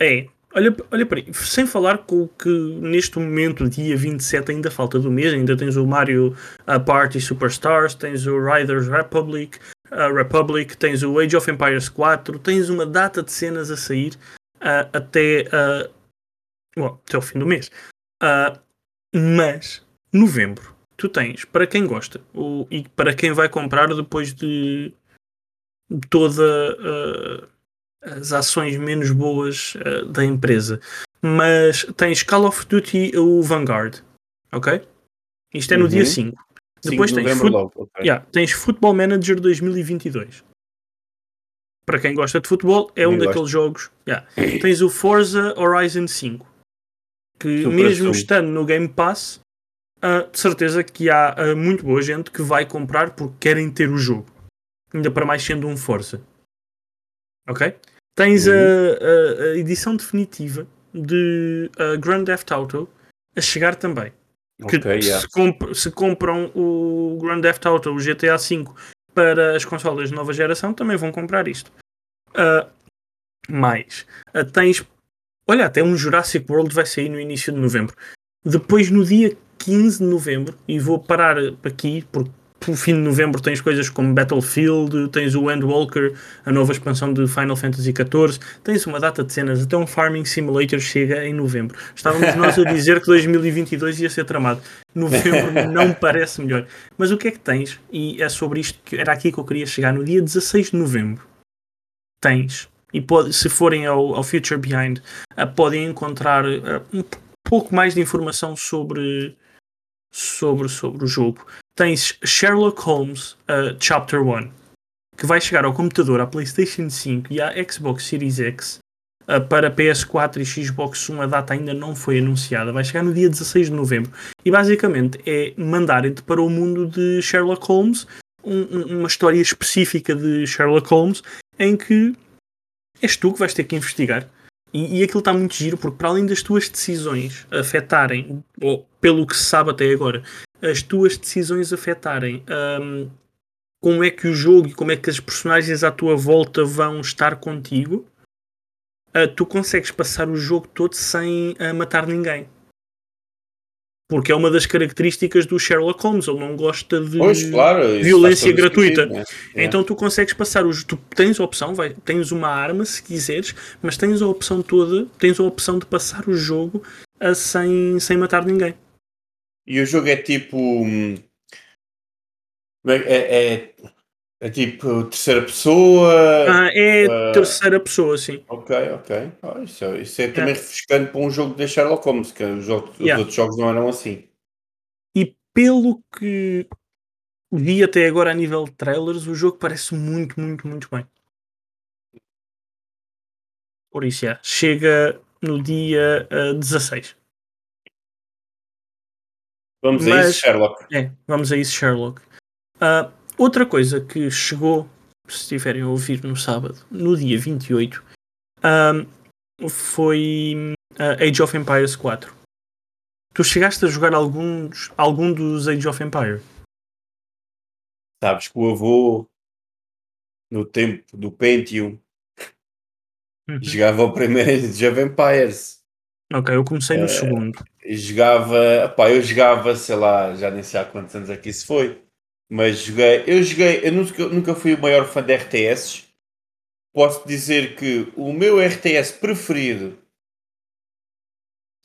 É, olha, olha para aí, sem falar com o que neste momento, dia 27, ainda falta do mês, ainda tens o Mario uh, Party Superstars, tens o Riders Republic, uh, Republic, tens o Age of Empires 4, tens uma data de cenas a sair uh, até, uh, até o fim do mês. Uh, mas, novembro, tu tens, para quem gosta, o, e para quem vai comprar depois de todas uh, as ações menos boas uh, da empresa, mas tens Call of Duty o Vanguard, ok? Isto é no uhum. dia 5. Depois tens, fut logo, okay. yeah, tens Football Manager 2022. Para quem gosta de futebol, é um daqueles jogos. Yeah. Tens o Forza Horizon 5 que Super mesmo estando no Game Pass, uh, de certeza que há uh, muito boa gente que vai comprar porque querem ter o jogo. Ainda para mais sendo um Forza. Ok? Tens uhum. a, a, a, edição definitiva de uh, Grand Theft Auto a chegar também. Que okay, yeah. se, comp se, compram o Grand Theft Auto, o GTA V, para as consolas de nova geração, também vão comprar isto. Uh, mais, uh, tens Olha, até um Jurassic World vai sair no início de novembro. Depois, no dia 15 de novembro, e vou parar aqui, porque fim de novembro tens coisas como Battlefield, tens o Endwalker, a nova expansão de Final Fantasy XIV, tens uma data de cenas, até um Farming Simulator chega em novembro. Estávamos nós a (laughs) dizer que 2022 ia ser tramado. Novembro não parece melhor. Mas o que é que tens? E é sobre isto que era aqui que eu queria chegar. No dia 16 de novembro, tens e pode, se forem ao, ao Future Behind, uh, podem encontrar uh, um pouco mais de informação sobre, sobre, sobre o jogo. Tens Sherlock Holmes uh, Chapter 1, que vai chegar ao computador, à PlayStation 5 e à Xbox Series X. para PS4 e Xbox One a data ainda não foi anunciada, vai chegar no dia 16 de novembro. E basicamente é mandarem-te para o mundo de Sherlock Holmes, um, uma história específica de Sherlock Holmes, em que és tu que vais ter que investigar. E, e aquilo está muito giro, porque para além das tuas decisões afetarem, ou pelo que se sabe até agora, as tuas decisões afetarem um, como é que o jogo e como é que as personagens à tua volta vão estar contigo, uh, tu consegues passar o jogo todo sem uh, matar ninguém porque é uma das características do Sherlock Holmes, ele não gosta de pois, claro, violência gratuita. Né? Então tu consegues passar os. Tu tens a opção, vai, tens uma arma se quiseres, mas tens a opção toda, tens a opção de passar o jogo a, sem, sem matar ninguém. E o jogo é tipo. Hum, é, é, é tipo terceira pessoa? Ah, é uh... terceira pessoa, sim. Ok, ok. Oh, isso, é, isso é também refrescante para um jogo de Sherlock Holmes, que os, outros, yeah. os outros jogos não eram assim. pelo que vi até agora a nível de trailers, o jogo parece muito, muito, muito bem. Por isso, já, chega no dia uh, 16. Vamos Mas, a isso, Sherlock. É, vamos a isso, Sherlock. Uh, outra coisa que chegou, se estiverem a ouvir no sábado, no dia 28, um, foi uh, Age of Empires 4. Tu chegaste a jogar alguns, algum dos Age of Empires? Sabes que o avô, no tempo do Pentium, uhum. jogava o primeiro Age of Empires. Ok, eu comecei no uh, segundo. Jogava, pá, eu jogava, sei lá, já nem sei há quantos anos aqui se foi, mas joguei, eu joguei, eu nunca, nunca fui o maior fã de RTS. Posso dizer que o meu RTS preferido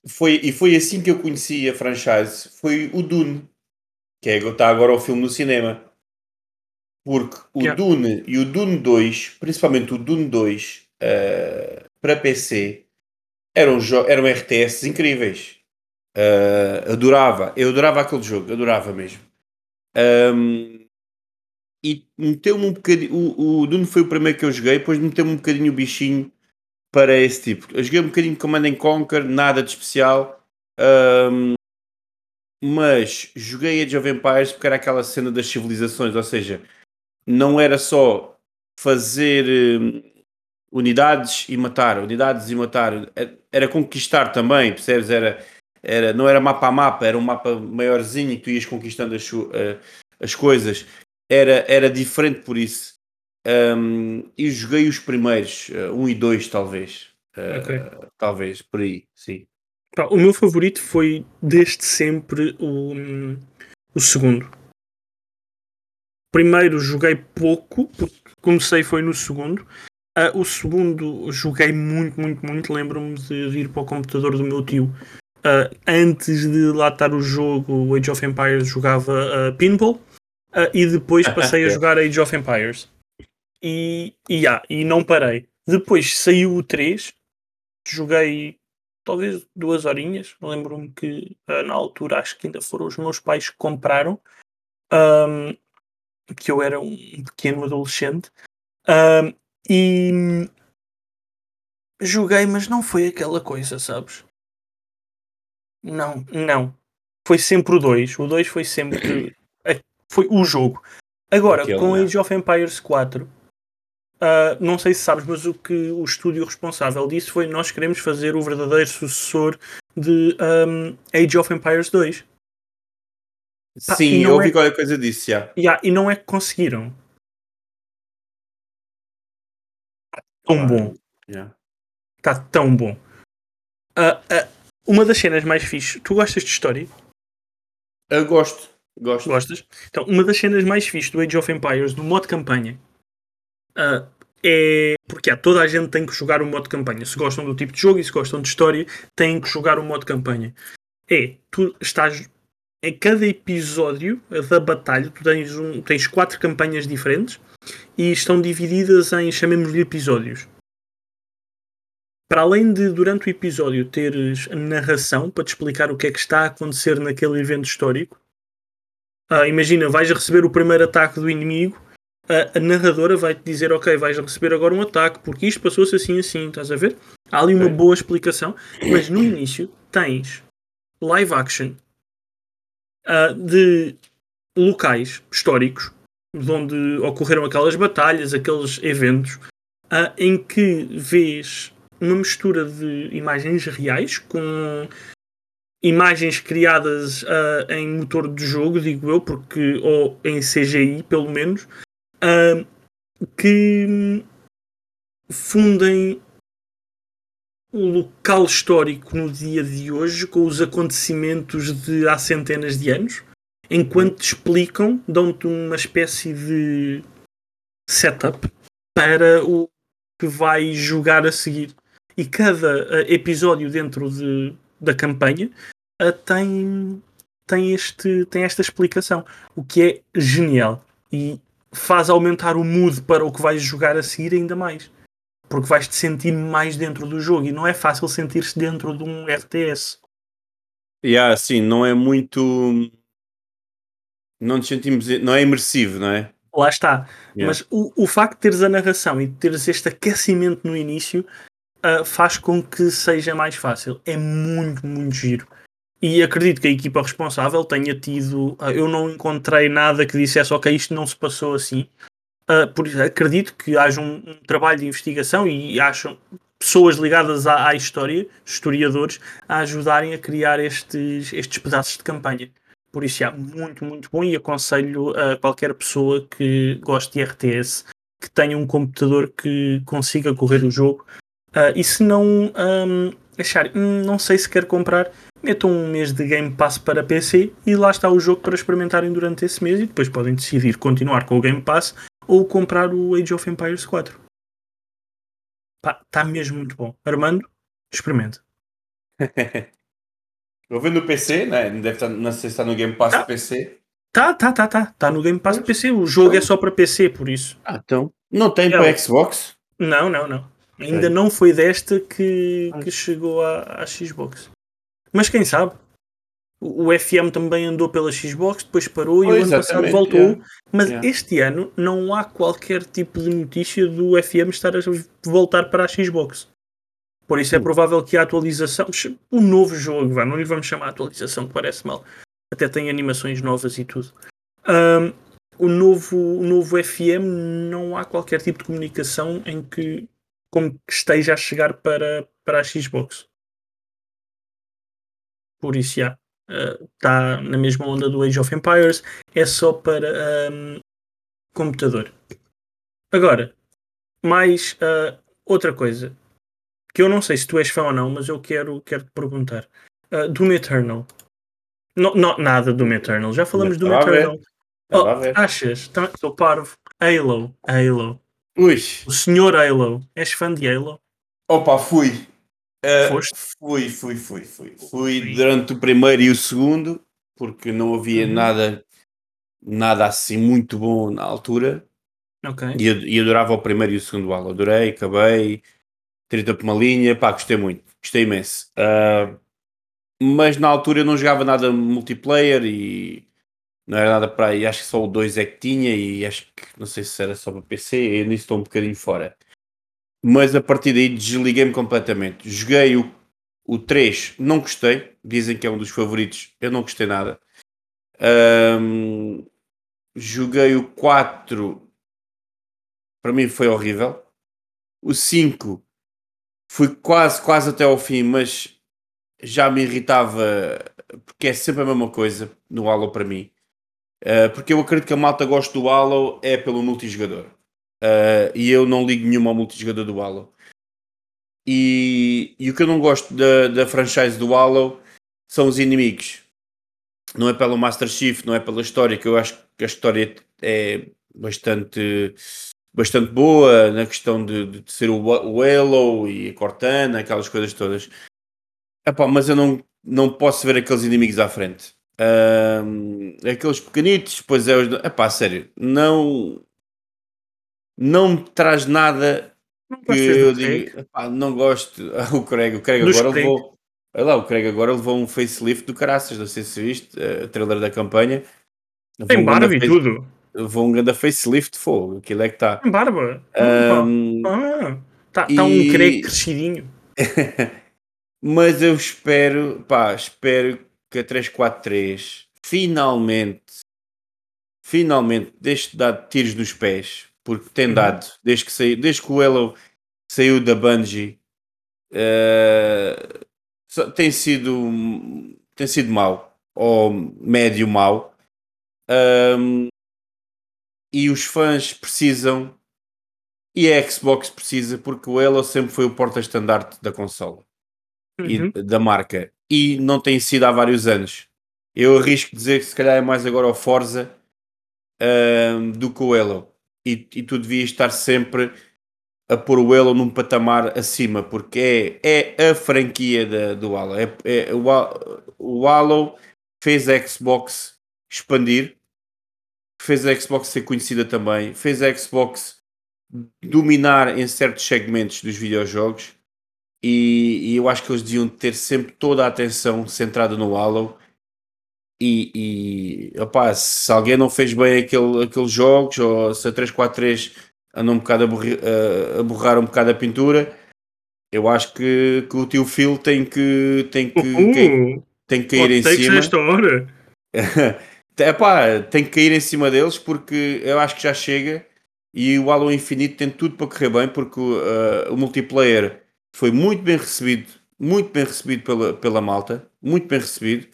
foi, e foi assim que eu conheci a franchise, foi o Dune, que é está agora o filme no cinema. Porque o yeah. Dune e o Dune 2, principalmente o Dune 2 uh, eh, para PC, eram, eram RTS incríveis. Uh, adorava, eu adorava aquele jogo, adorava mesmo. Um, e meteu-me um bocadinho. O, o foi o primeiro que eu joguei, depois meteu-me um bocadinho o bichinho para esse tipo. Eu joguei um bocadinho de Command Conquer, nada de especial. Um, mas joguei Age of Empires porque era aquela cena das civilizações, ou seja, não era só fazer um, unidades e matar, unidades e matar, era conquistar também, percebes? Era, era, não era mapa a mapa, era um mapa maiorzinho que tu ias conquistando as, uh, as coisas. Era, era diferente por isso. Um, e joguei os primeiros, uh, um e dois talvez. Uh, okay. Talvez, por aí, sim. o meu favorito foi desde sempre o, o segundo. Primeiro joguei pouco, porque comecei foi no segundo. Uh, o segundo joguei muito, muito, muito. Lembro-me de ir para o computador do meu tio. Uh, antes de lá estar o jogo, o Age of Empires jogava uh, Pinball. e depois (laughs) passei a jogar Age of Empires. E, e, yeah, e não parei. Depois saiu o 3. Joguei talvez duas horinhas. Lembro-me que na altura acho que ainda foram os meus pais que compraram. Um, que eu era um pequeno adolescente. Um, e joguei, mas não foi aquela coisa, sabes? Não, não. Foi sempre o 2. O 2 foi sempre. foi o jogo. Agora, Aquele, com Age of Empires 4, uh, ah, não sei se sabes, mas o que o estúdio responsável disse foi: Nós queremos fazer o verdadeiro sucessor de um, Age of Empires 2. Sim, eu ouvi é... qualquer coisa disso, já. Yeah, e não é que conseguiram. tão bom. Yeah. Está tão bom. Uh, uh, uma das cenas mais fixe. Tu gostas de história? Eu gosto. Gosto. Gostas? Então, uma das cenas mais fixe do Age of Empires, do modo campanha, uh, é. Porque há, toda a gente tem que jogar o modo campanha. Se gostam do tipo de jogo e se gostam de história, têm que jogar o modo campanha. É, tu estás. Em cada episódio da batalha, tu tens, um, tens quatro campanhas diferentes e estão divididas em, chamemos-lhe, episódios. Para além de, durante o episódio, teres narração para te explicar o que é que está a acontecer naquele evento histórico, uh, imagina, vais receber o primeiro ataque do inimigo, uh, a narradora vai-te dizer, ok, vais receber agora um ataque, porque isto passou-se assim assim, estás a ver? Há ali uma boa explicação, mas no início tens live action uh, de locais históricos de onde ocorreram aquelas batalhas, aqueles eventos, uh, em que vês uma mistura de imagens reais com imagens criadas uh, em motor de jogo, digo eu, porque ou em CGI pelo menos, uh, que fundem o local histórico no dia de hoje com os acontecimentos de há centenas de anos enquanto te explicam, dão-te uma espécie de setup para o que vais jogar a seguir. E cada uh, episódio dentro de, da campanha uh, tem, tem, este, tem esta explicação, o que é genial e faz aumentar o mood para o que vais jogar a seguir ainda mais. Porque vais te sentir mais dentro do jogo e não é fácil sentir-se dentro de um RTS. E yeah, assim, não é muito Não nos sentimos, não é imersivo, não é? Lá está. Yeah. Mas o, o facto de teres a narração e de teres este aquecimento no início uh, faz com que seja mais fácil. É muito, muito giro. E acredito que a equipa responsável tenha tido. Uh, eu não encontrei nada que dissesse, ok, isto não se passou assim. Uh, por acredito que haja um, um, trabalho de investigação e acham pessoas ligadas à, à, história, historiadores, a ajudarem a criar estes, estes pedaços de campanha. Por isso é muito, muito bom e aconselho a qualquer pessoa que goste de RTS que tenha um computador que consiga correr o jogo. Uh, e se não um, achar, hum, não sei se quer comprar, metam um mês de Game Pass para PC e lá está o jogo para experimentarem durante esse mês e depois podem decidir continuar com o Game Pass ou comprar o Age of Empires 4. Está mesmo muito bom. Armando, experimenta. (laughs) Eu vendo no PC, né? Deve estar, não sei se está no Game Pass tá. PC. Tá, tá, tá, tá. Tá no Game Pass do PC. O jogo então... é só para PC, por isso. Ah, então. Não tem é, para Xbox? Não, não, não. Ainda não foi desta que, que chegou à, à Xbox. Mas quem sabe? O FM também andou pela Xbox, depois parou e o ano passado voltou. Yeah. Mas yeah. este ano não há qualquer tipo de notícia do FM estar a voltar para a Xbox. Por isso é hum. provável que a atualização, o novo jogo, não lhe vamos chamar atualização, que parece mal. Até tem animações novas e tudo. Um, o, novo, o novo FM não há qualquer tipo de comunicação em que, como que esteja a chegar para, para a Xbox. Por isso, já. Está uh, na mesma onda do Age of Empires. É só para um, computador. Agora, mais uh, outra coisa que eu não sei se tu és fã ou não, mas eu quero, quero te perguntar. Uh, Doom Eternal. Não, não, nada Doom Eternal. Já falamos do Eternal. Oh, achas? Estou tá, parvo. Halo. Halo. Ui. O senhor Halo. És fã de Halo? Opa, fui. Uh, Foste? Fui, fui, fui, fui. Fui durante o primeiro e o segundo, porque não havia uhum. nada, nada assim muito bom na altura. Ok. E, e adorava o primeiro e o segundo Halo. Adorei, acabei 30 por uma linha, pá, gostei muito, gostei imenso. Uh, mas na altura eu não jogava nada multiplayer e não era nada para aí, acho que só o 2 é que tinha e acho que não sei se era só para PC, eu nisso estou um bocadinho fora. Mas a partir daí desliguei-me completamente. Joguei o, o 3, não gostei, dizem que é um dos favoritos, eu não gostei nada. Um, joguei o 4, para mim foi horrível. O 5 fui quase, quase até ao fim, mas já me irritava porque é sempre a mesma coisa no Halo para mim. Uh, porque eu acredito que a malta gosta do Halo é pelo multijogador. Uh, e eu não ligo nenhuma ao multijogador do Halo. E, e o que eu não gosto da, da franchise do Halo são os inimigos. Não é pelo Master Chief, não é pela história, que eu acho que a história é bastante bastante boa na questão de, de ser o, o Halo e a Cortana, aquelas coisas todas. Epá, mas eu não, não posso ver aqueles inimigos à frente. Um, aqueles pequenitos, pois é os. Epá, sério, não. Não me traz nada não que eu digo. Epá, não gosto. (laughs) o Craig, o Craig agora Craig. levou. Olha lá, o Craig agora levou um facelift do caraças, não sei se viste, a trailer da campanha. Tem barba e tudo vou um grande facelift fogo, aquilo é que está. Barba. Um, ah, tá, e... tá um creio crescidinho. (laughs) Mas eu espero, pá, espero que a 343 finalmente, finalmente deixe de dar tiros nos pés, porque tem uhum. dado, desde que, saiu, desde que o Elo saiu da Bungie, uh, tem sido tem sido mau, ou médio mau. Um, e os fãs precisam e a Xbox precisa porque o Halo sempre foi o porta-estandarte da consola uhum. e da marca e não tem sido há vários anos. Eu arrisco dizer que se calhar é mais agora o Forza do que o Halo e, e tu devias estar sempre a pôr o Halo num patamar acima porque é, é a franquia da, do Halo. É, é, o, o Halo fez a Xbox expandir fez a Xbox ser conhecida também, fez a Xbox dominar em certos segmentos dos videojogos e, e, eu acho que eles deviam ter sempre toda a atenção centrada no Halo E, e opá, se alguém não fez bem aquele, aqueles jogos, ou se a 343 andou um bocado a, borri, a, a borrar um bocado a pintura, eu acho que, que o tio Phil tem que, tem que, Uhum. que- tem que cair em cima. nesta hora. (laughs) Epá, tem que cair em cima deles porque eu acho que já chega e o Halo Infinite tem tudo para correr bem porque uh, o multiplayer foi muito bem recebido, muito bem recebido pela, pela malta, muito bem recebido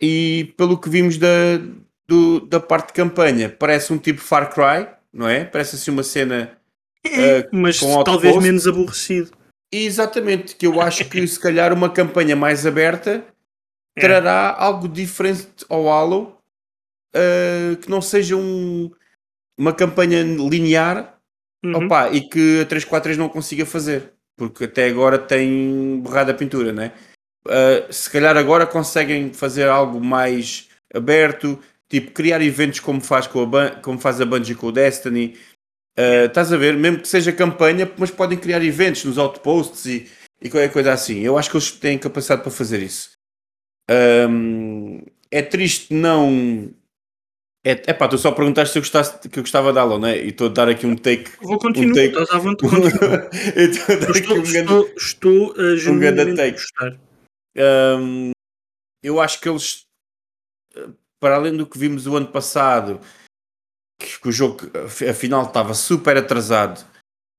e pelo que vimos da, do- da parte de campanha, parece um tipo Far Cry, não é? Parece assim uma cena É, mas com talvez menos aborrecido. Exatamente, que eu acho que se calhar uma campanha mais aberta É. trará algo diferente ao Halo uh, que não seja um- uma campanha linear Uhum. opa, e que a 343 não consiga fazer, porque até agora tem borrado a pintura, né? Uh, se calhar agora conseguem fazer algo mais aberto, tipo criar eventos como faz, com a, como faz a Bungie com o Destiny. Uh, estás a ver? Mesmo que seja campanha, mas podem criar eventos nos outposts e, e qualquer coisa assim. Eu acho que eles têm capacidade para fazer isso. Um, é triste não. É, epá, tu só perguntaste se eu, gostasse, que eu gostava de Halo, né? E estou a dar aqui um take. Vou continuar, take. estás à vontade. (laughs) estou a dar aqui estou, um grande- estou, a grande genuinamente take. gostar. Um, eu acho que eles, uh, para além do que vimos o ano passado, que, que o jogo af- afinal estava super atrasado,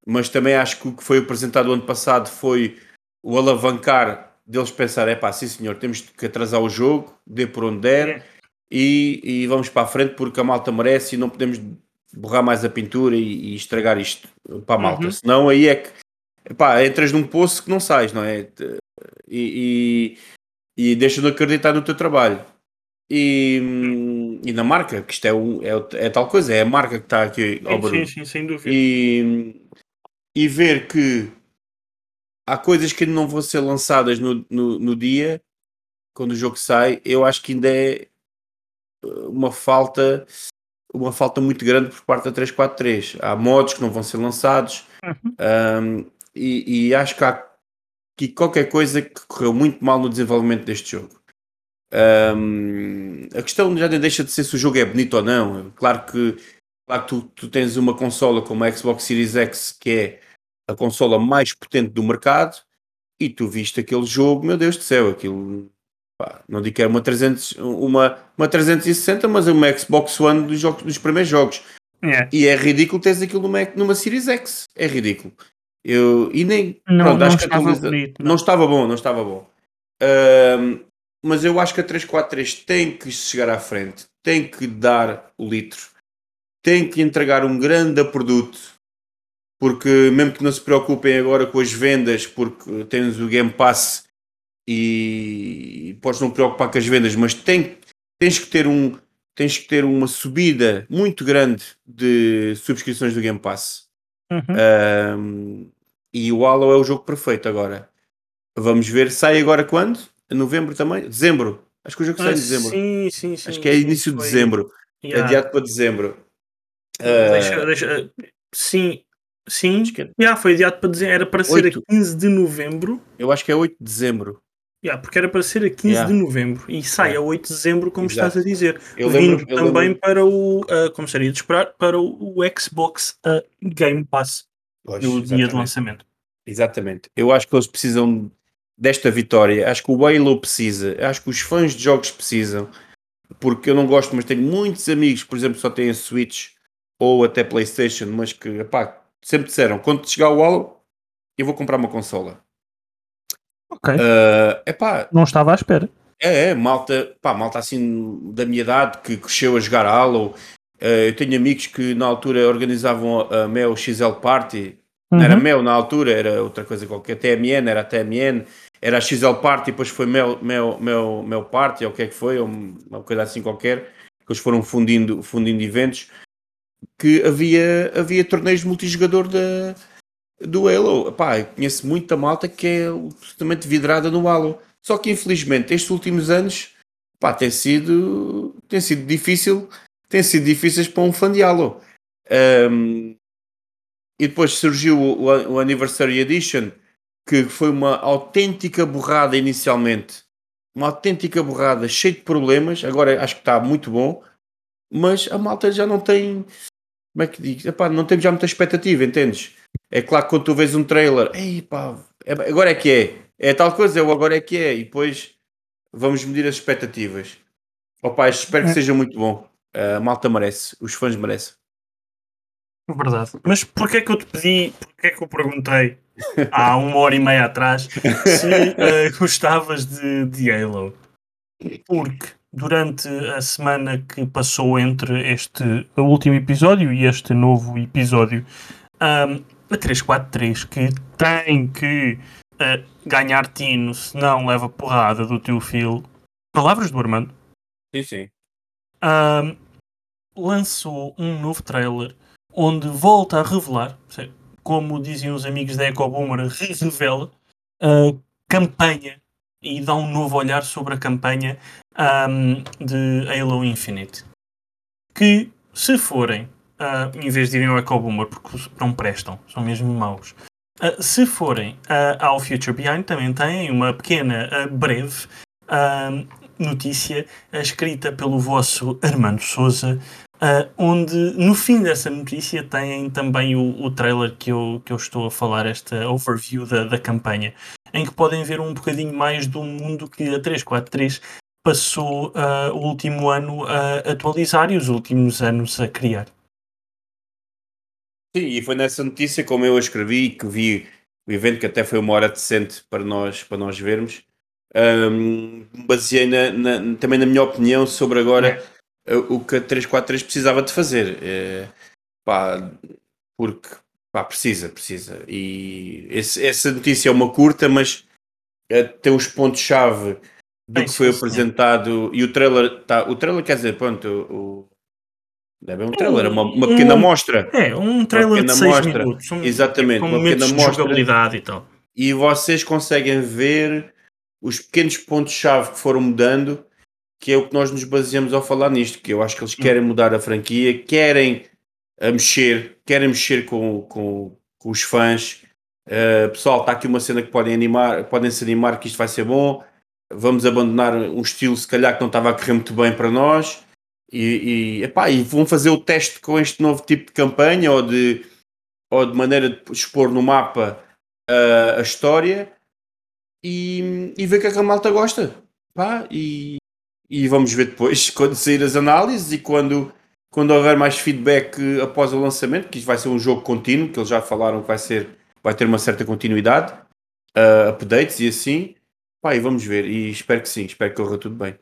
mas também acho que o que foi apresentado o ano passado foi o alavancar deles pensar: é pá, sim senhor, temos que atrasar o jogo, dê por onde der É. e, e vamos para a frente porque a malta merece e não podemos borrar mais a pintura e, e estragar isto para a malta. Uhum. Senão aí é que epá, entras num poço que não sais, não é? E, e, e deixa de acreditar no teu trabalho. E, e na marca, que isto é, um, é, é tal coisa, é a marca que está aqui ao Sim, sim, sim, sem dúvida. E, e ver que há coisas que ainda não vão ser lançadas no, no, no dia, quando o jogo sai, eu acho que ainda é uma falta uma falta muito grande por parte da 343. Há modos que não vão ser lançados Uhum. um, e, e acho que há aqui qualquer coisa que correu muito mal no desenvolvimento deste jogo. Um, a questão já nem deixa de ser se o jogo é bonito ou não. Claro que, claro que tu, tu tens uma consola como a Xbox Series X, que é a consola mais potente do mercado, e tu viste aquele jogo, meu Deus do céu, aquilo. Pá, não digo que era uma, 300, uma, uma 360, mas é uma Xbox One dos, jogos, dos primeiros jogos. É. E é ridículo teres aquilo numa, numa Series X. É ridículo. Eu, e nem. Não, pronto, não estava atualiza- bonito. não estava bom, não estava bom. Mas eu acho que a 343 tem que chegar à frente, tem que dar o litro, tem que entregar um grande produto, porque mesmo que não se preocupem agora com as vendas, porque tens o Game Pass e podes não preocupar com as vendas, mas tem, tens que ter um tens que ter uma subida muito grande de subscrições do Game Pass. Uhum. Um, e o Halo é o jogo perfeito agora. Vamos ver, sai agora quando? Em novembro também? Dezembro. Acho que o jogo sai Ah, em dezembro. Sim, sim, sim. Acho que é início de dezembro. Yeah. Adiado para dezembro. Deixa, Ah, deixa, sim, sim. acho que é- Yeah, foi adiado para dizer, era para ser Oito. a 15 de novembro. eu acho que é 8 de dezembro. Yeah, porque era para ser a 15 Yeah. de novembro e sai Yeah. a 8 de dezembro, como Exato. estás a dizer. Eu Vindo lembro, também lembro- para o, ah, como seria de esperar, para o, o Xbox ah, Game Pass Pois, no dia de exatamente. lançamento. Exatamente. Eu acho que eles precisam desta vitória. Acho que o Halo precisa. Acho que os fãs de jogos precisam. Porque eu não gosto, mas tenho muitos amigos, por exemplo, só têm a Switch ou até Playstation, mas que epá, sempre disseram, quando chegar o Halo, eu vou comprar uma consola. Ok. Ah, epá, Não estava à espera. É, é, malta, pá, malta assim da minha idade que cresceu a jogar Halo. Eh, eu tenho amigos que na altura organizavam a, Mel XL Party. Não era Uhum. Mel na altura, era outra coisa qualquer. TMN, era TMN. Era a XL Party, depois foi Mel, Mel, Mel, Mel Party, ou o que é que foi, ou uma coisa assim qualquer. Que eles foram fundindo, fundindo eventos. Que havia, havia torneios multijogador da, do Halo. Pá, conheço muita malta que é absolutamente vidrada no Halo. Só que infelizmente estes últimos anos pá, tem sido tem sido difícil tem sido difíceis para um fã de Halo. Um, e depois surgiu o, o- Anniversary Edition que foi uma autêntica borrada inicialmente uma autêntica borrada, cheio de problemas. Agora acho que está muito bom, mas a malta já não tem. Como é que digo? Epá, não temos já muita expectativa, entendes? É claro que quando tu vês um trailer, ei pá, é, agora é que é, é tal coisa, é o agora é que é, e depois vamos medir as expectativas. Opa, espero que é. seja muito bom. A malta merece, os fãs merecem. Verdade. Mas porquê é que eu te pedi, porquê é que eu perguntei há (laughs) uma hora e meia atrás se uh, gostavas de, de Halo? Porque durante a semana que passou entre este último episódio e este novo episódio, um, a 343 que tem que uh, ganhar tino, senão leva porrada do teu filho. Palavras do Armando. Sim, sim. Um, lançou um novo trailer onde volta a revelar, como diziam os amigos da EcoBoomer, revela a campanha e dá um novo olhar sobre a campanha um, de Halo Infinite. Que, se forem, uh, em vez de irem ao EcoBoomer, porque não prestam, são mesmo maus, uh, se forem uh, ao Future Behind, também têm uma pequena, breve notícia escrita pelo vosso Armando Souza, onde no fim dessa notícia têm também o, o trailer que eu, que eu estou a falar, esta overview da, da campanha, em que podem ver um bocadinho mais do mundo que a 343 passou uh, o último ano a atualizar e os últimos anos a criar. Sim, e foi nessa notícia, como eu a escrevi, que vi o evento, que até foi uma hora decente para nós, para nós vermos, um, baseei na, na, também na minha opinião sobre agora. É o que a 343 precisava de fazer. É, pá, porque pá, precisa, precisa. E esse, essa notícia é uma curta, mas é, tem os pontos-chave do que foi apresentado. E o trailer, tá, o trailer quer dizer, pronto, o, Deve é um trailer, é uma, uma pequena um, amostra. É, um trailer de 6 minutos. Um, Exatamente, com uma pequena amostra. e tal. E vocês conseguem ver os pequenos pontos-chave que foram mudando que é o que nós nos baseamos ao falar nisto, que eu acho que eles querem hum. mudar a franquia, querem a mexer, querem mexer com, com, com os fãs. Uh, pessoal, está aqui uma cena que podem animar, podem se animar que isto vai ser bom. Vamos abandonar um estilo se calhar que não estava a correr muito bem para nós e, e, epá, e vão fazer o teste com este novo tipo de campanha ou de, ou de maneira de expor no mapa uh, a história e, e ver que a malta gosta. Pá, e, e vamos ver depois (laughs) quando sair as análises e quando, quando houver mais feedback após o lançamento, que isto vai ser um jogo contínuo, que eles já falaram que vai ser vai ter uma certa continuidade, uh, updates e assim. Pá, e vamos ver, e espero que sim, espero que corra tudo bem.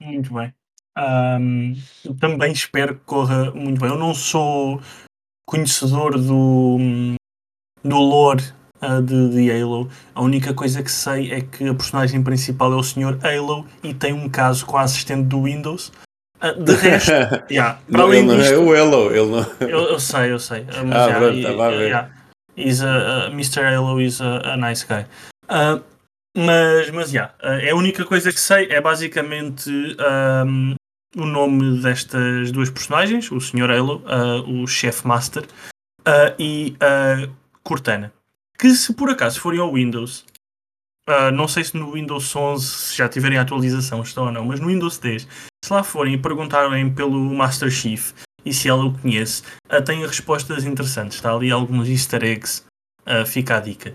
Muito bem. Um, também espero que corra muito bem. Eu não sou conhecedor do, do lore uh, de, de Halo. A única coisa que sei é que a personagem principal é o Sr. Halo e tem um caso com a assistente do Windows. Uh, de resto, (laughs) yeah, para além ele disto, não é o Halo, ele não... eu, eu sei, eu sei. (laughs) Mas, ah, yeah, pronto, tá, a ver. Yeah, he's a, uh, Mr. Halo is a, a nice guy. Uh, mas, mas yeah, é a única coisa que sei é basicamente um, o nome destas duas personagens, o Sr. Halo, uh, o Chef Master, uh, e a Cortana que se por acaso forem ao Windows, uh, não sei se no Windows 11 se já tiverem atualização, estão ou não, mas no Windows 10, se lá forem e perguntarem pelo Master Chief e se ela o conhece, uh, tem respostas interessantes. Está ali alguns easter eggs, uh, fica a dica.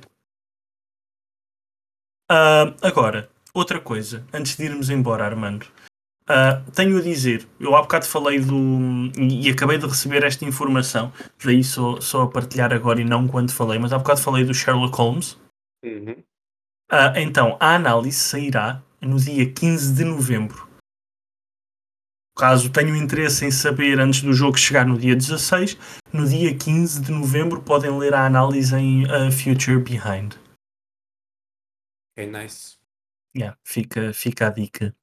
Uh, agora, outra coisa, antes de irmos embora, Armando. Uh, tenho a dizer, eu há bocado falei do. e acabei de receber esta informação, daí só, só a partilhar agora e não quando falei, mas há bocado falei do Sherlock Holmes. Uhum. Uh, então, a análise sairá no dia 15 de novembro. Caso tenham interesse em saber antes do jogo chegar no dia 16, no dia 15 de novembro podem ler a análise em uh, Future Behind. É nice. Yeah, fica, fica a dica.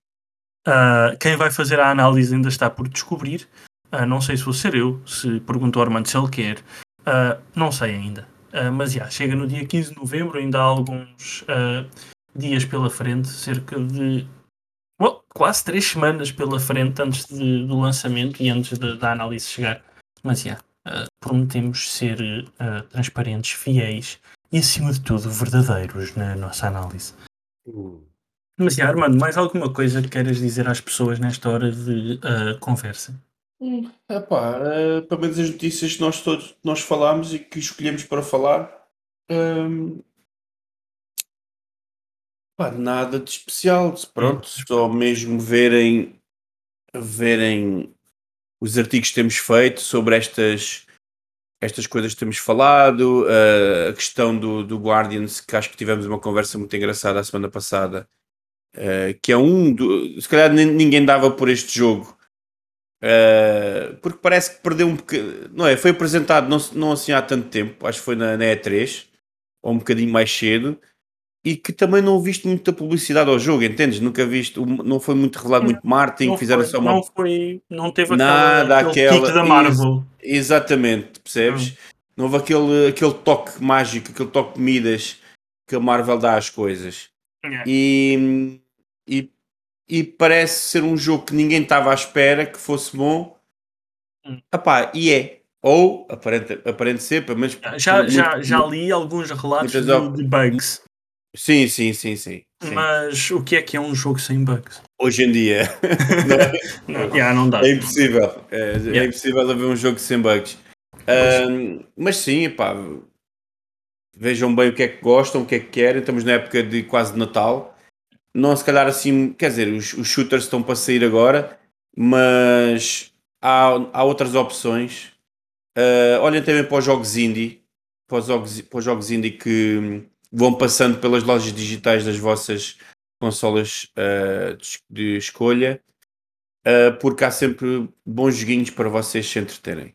Uh, quem vai fazer a análise ainda está por descobrir. Uh, não sei se vou ser eu, se perguntou ao Armando se ele quer. Uh, não sei ainda. mas já, chega no dia 15 de novembro, ainda há alguns dias pela frente, cerca de well, quase três semanas pela frente antes de, do lançamento e antes de, da análise chegar. Mas já, prometemos ser transparentes, fiéis e acima de tudo verdadeiros na nossa análise. Uh. Mas, já, Armando, mais alguma coisa que queiras dizer às pessoas nesta hora de uh, conversa? Hum, epá, uh, pelo menos as notícias que nós todos nós falámos e que escolhemos para falar. Um, pá, nada de especial. Pronto, hum. só mesmo verem, verem os artigos que temos feito sobre estas, estas coisas que temos falado, uh, a questão do, do Guardians, que acho que tivemos uma conversa muito engraçada a semana passada, uh, que é um. Do, se calhar ninguém dava por este jogo Uh, porque parece que perdeu um bocadinho. Não é? Foi apresentado não, não assim há tanto tempo, acho que foi na, na E3, ou um bocadinho mais cedo, e que também não viste muita publicidade ao jogo, entendes? Nunca viste, não foi muito revelado, muito marketing, não fizeram foi, só uma. Não foi, não teve nada aquela, aquele da Marvel. Ex exatamente, percebes? Hum. Não houve aquele, aquele toque mágico, aquele toque de Midas que a Marvel dá às coisas. Yeah. E, e e parece ser um jogo que ninguém estava à espera que fosse bom. Hum. Epá, e é. Ou aparente, aparente ser, pelo menos. Já, muito, já, já li alguns relatos de, de, bugs. Sim, sim, sim, sim, sim, Mas o que é que é um jogo sem bugs? Hoje em dia. (laughs) não, não, yeah, não dá. É impossível. É, é yeah. é, impossível haver um jogo sem bugs. Um, mas sim, pá, vejam bem o que é que gostam, o que é que querem. Estamos na época de quase de Natal não se calhar assim, quer dizer, os, os shooters estão para sair agora, mas há, há outras opções. Uh, olhem também para os jogos indie, para os jogos, para os jogos indie que vão passando pelas lojas digitais das vossas consolas uh, de, de, escolha, uh, porque há sempre bons joguinhos para vocês se entreterem.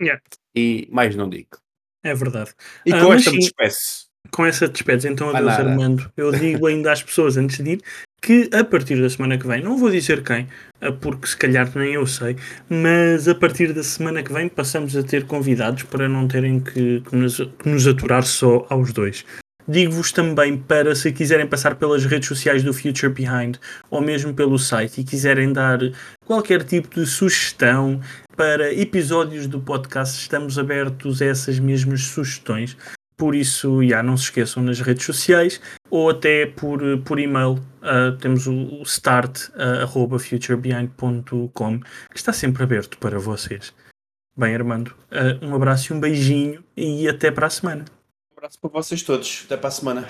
Yeah. E mais não digo. É verdade. E com esta me despeço com essa despedida então, adeus Armando. Eu digo ainda às pessoas antes de ir que a partir da semana que vem, não vou dizer quem, eh, porque se calhar nem eu sei, mas a partir da semana que vem passamos a ter convidados para não terem que, que, nos, que nos aturar só aos dois. Digo-vos também para, se quiserem passar pelas redes sociais do Future Behind ou mesmo pelo site e quiserem dar qualquer tipo de sugestão para episódios do podcast, estamos abertos a essas mesmas sugestões. Por isso, já não se esqueçam nas redes sociais ou até por, por e-mail. Uh, temos o start.futurebehind.com que está sempre aberto para vocês. Bem, Armando, uh, um abraço e um beijinho e até para a semana. Um abraço para vocês todos. Até para a semana.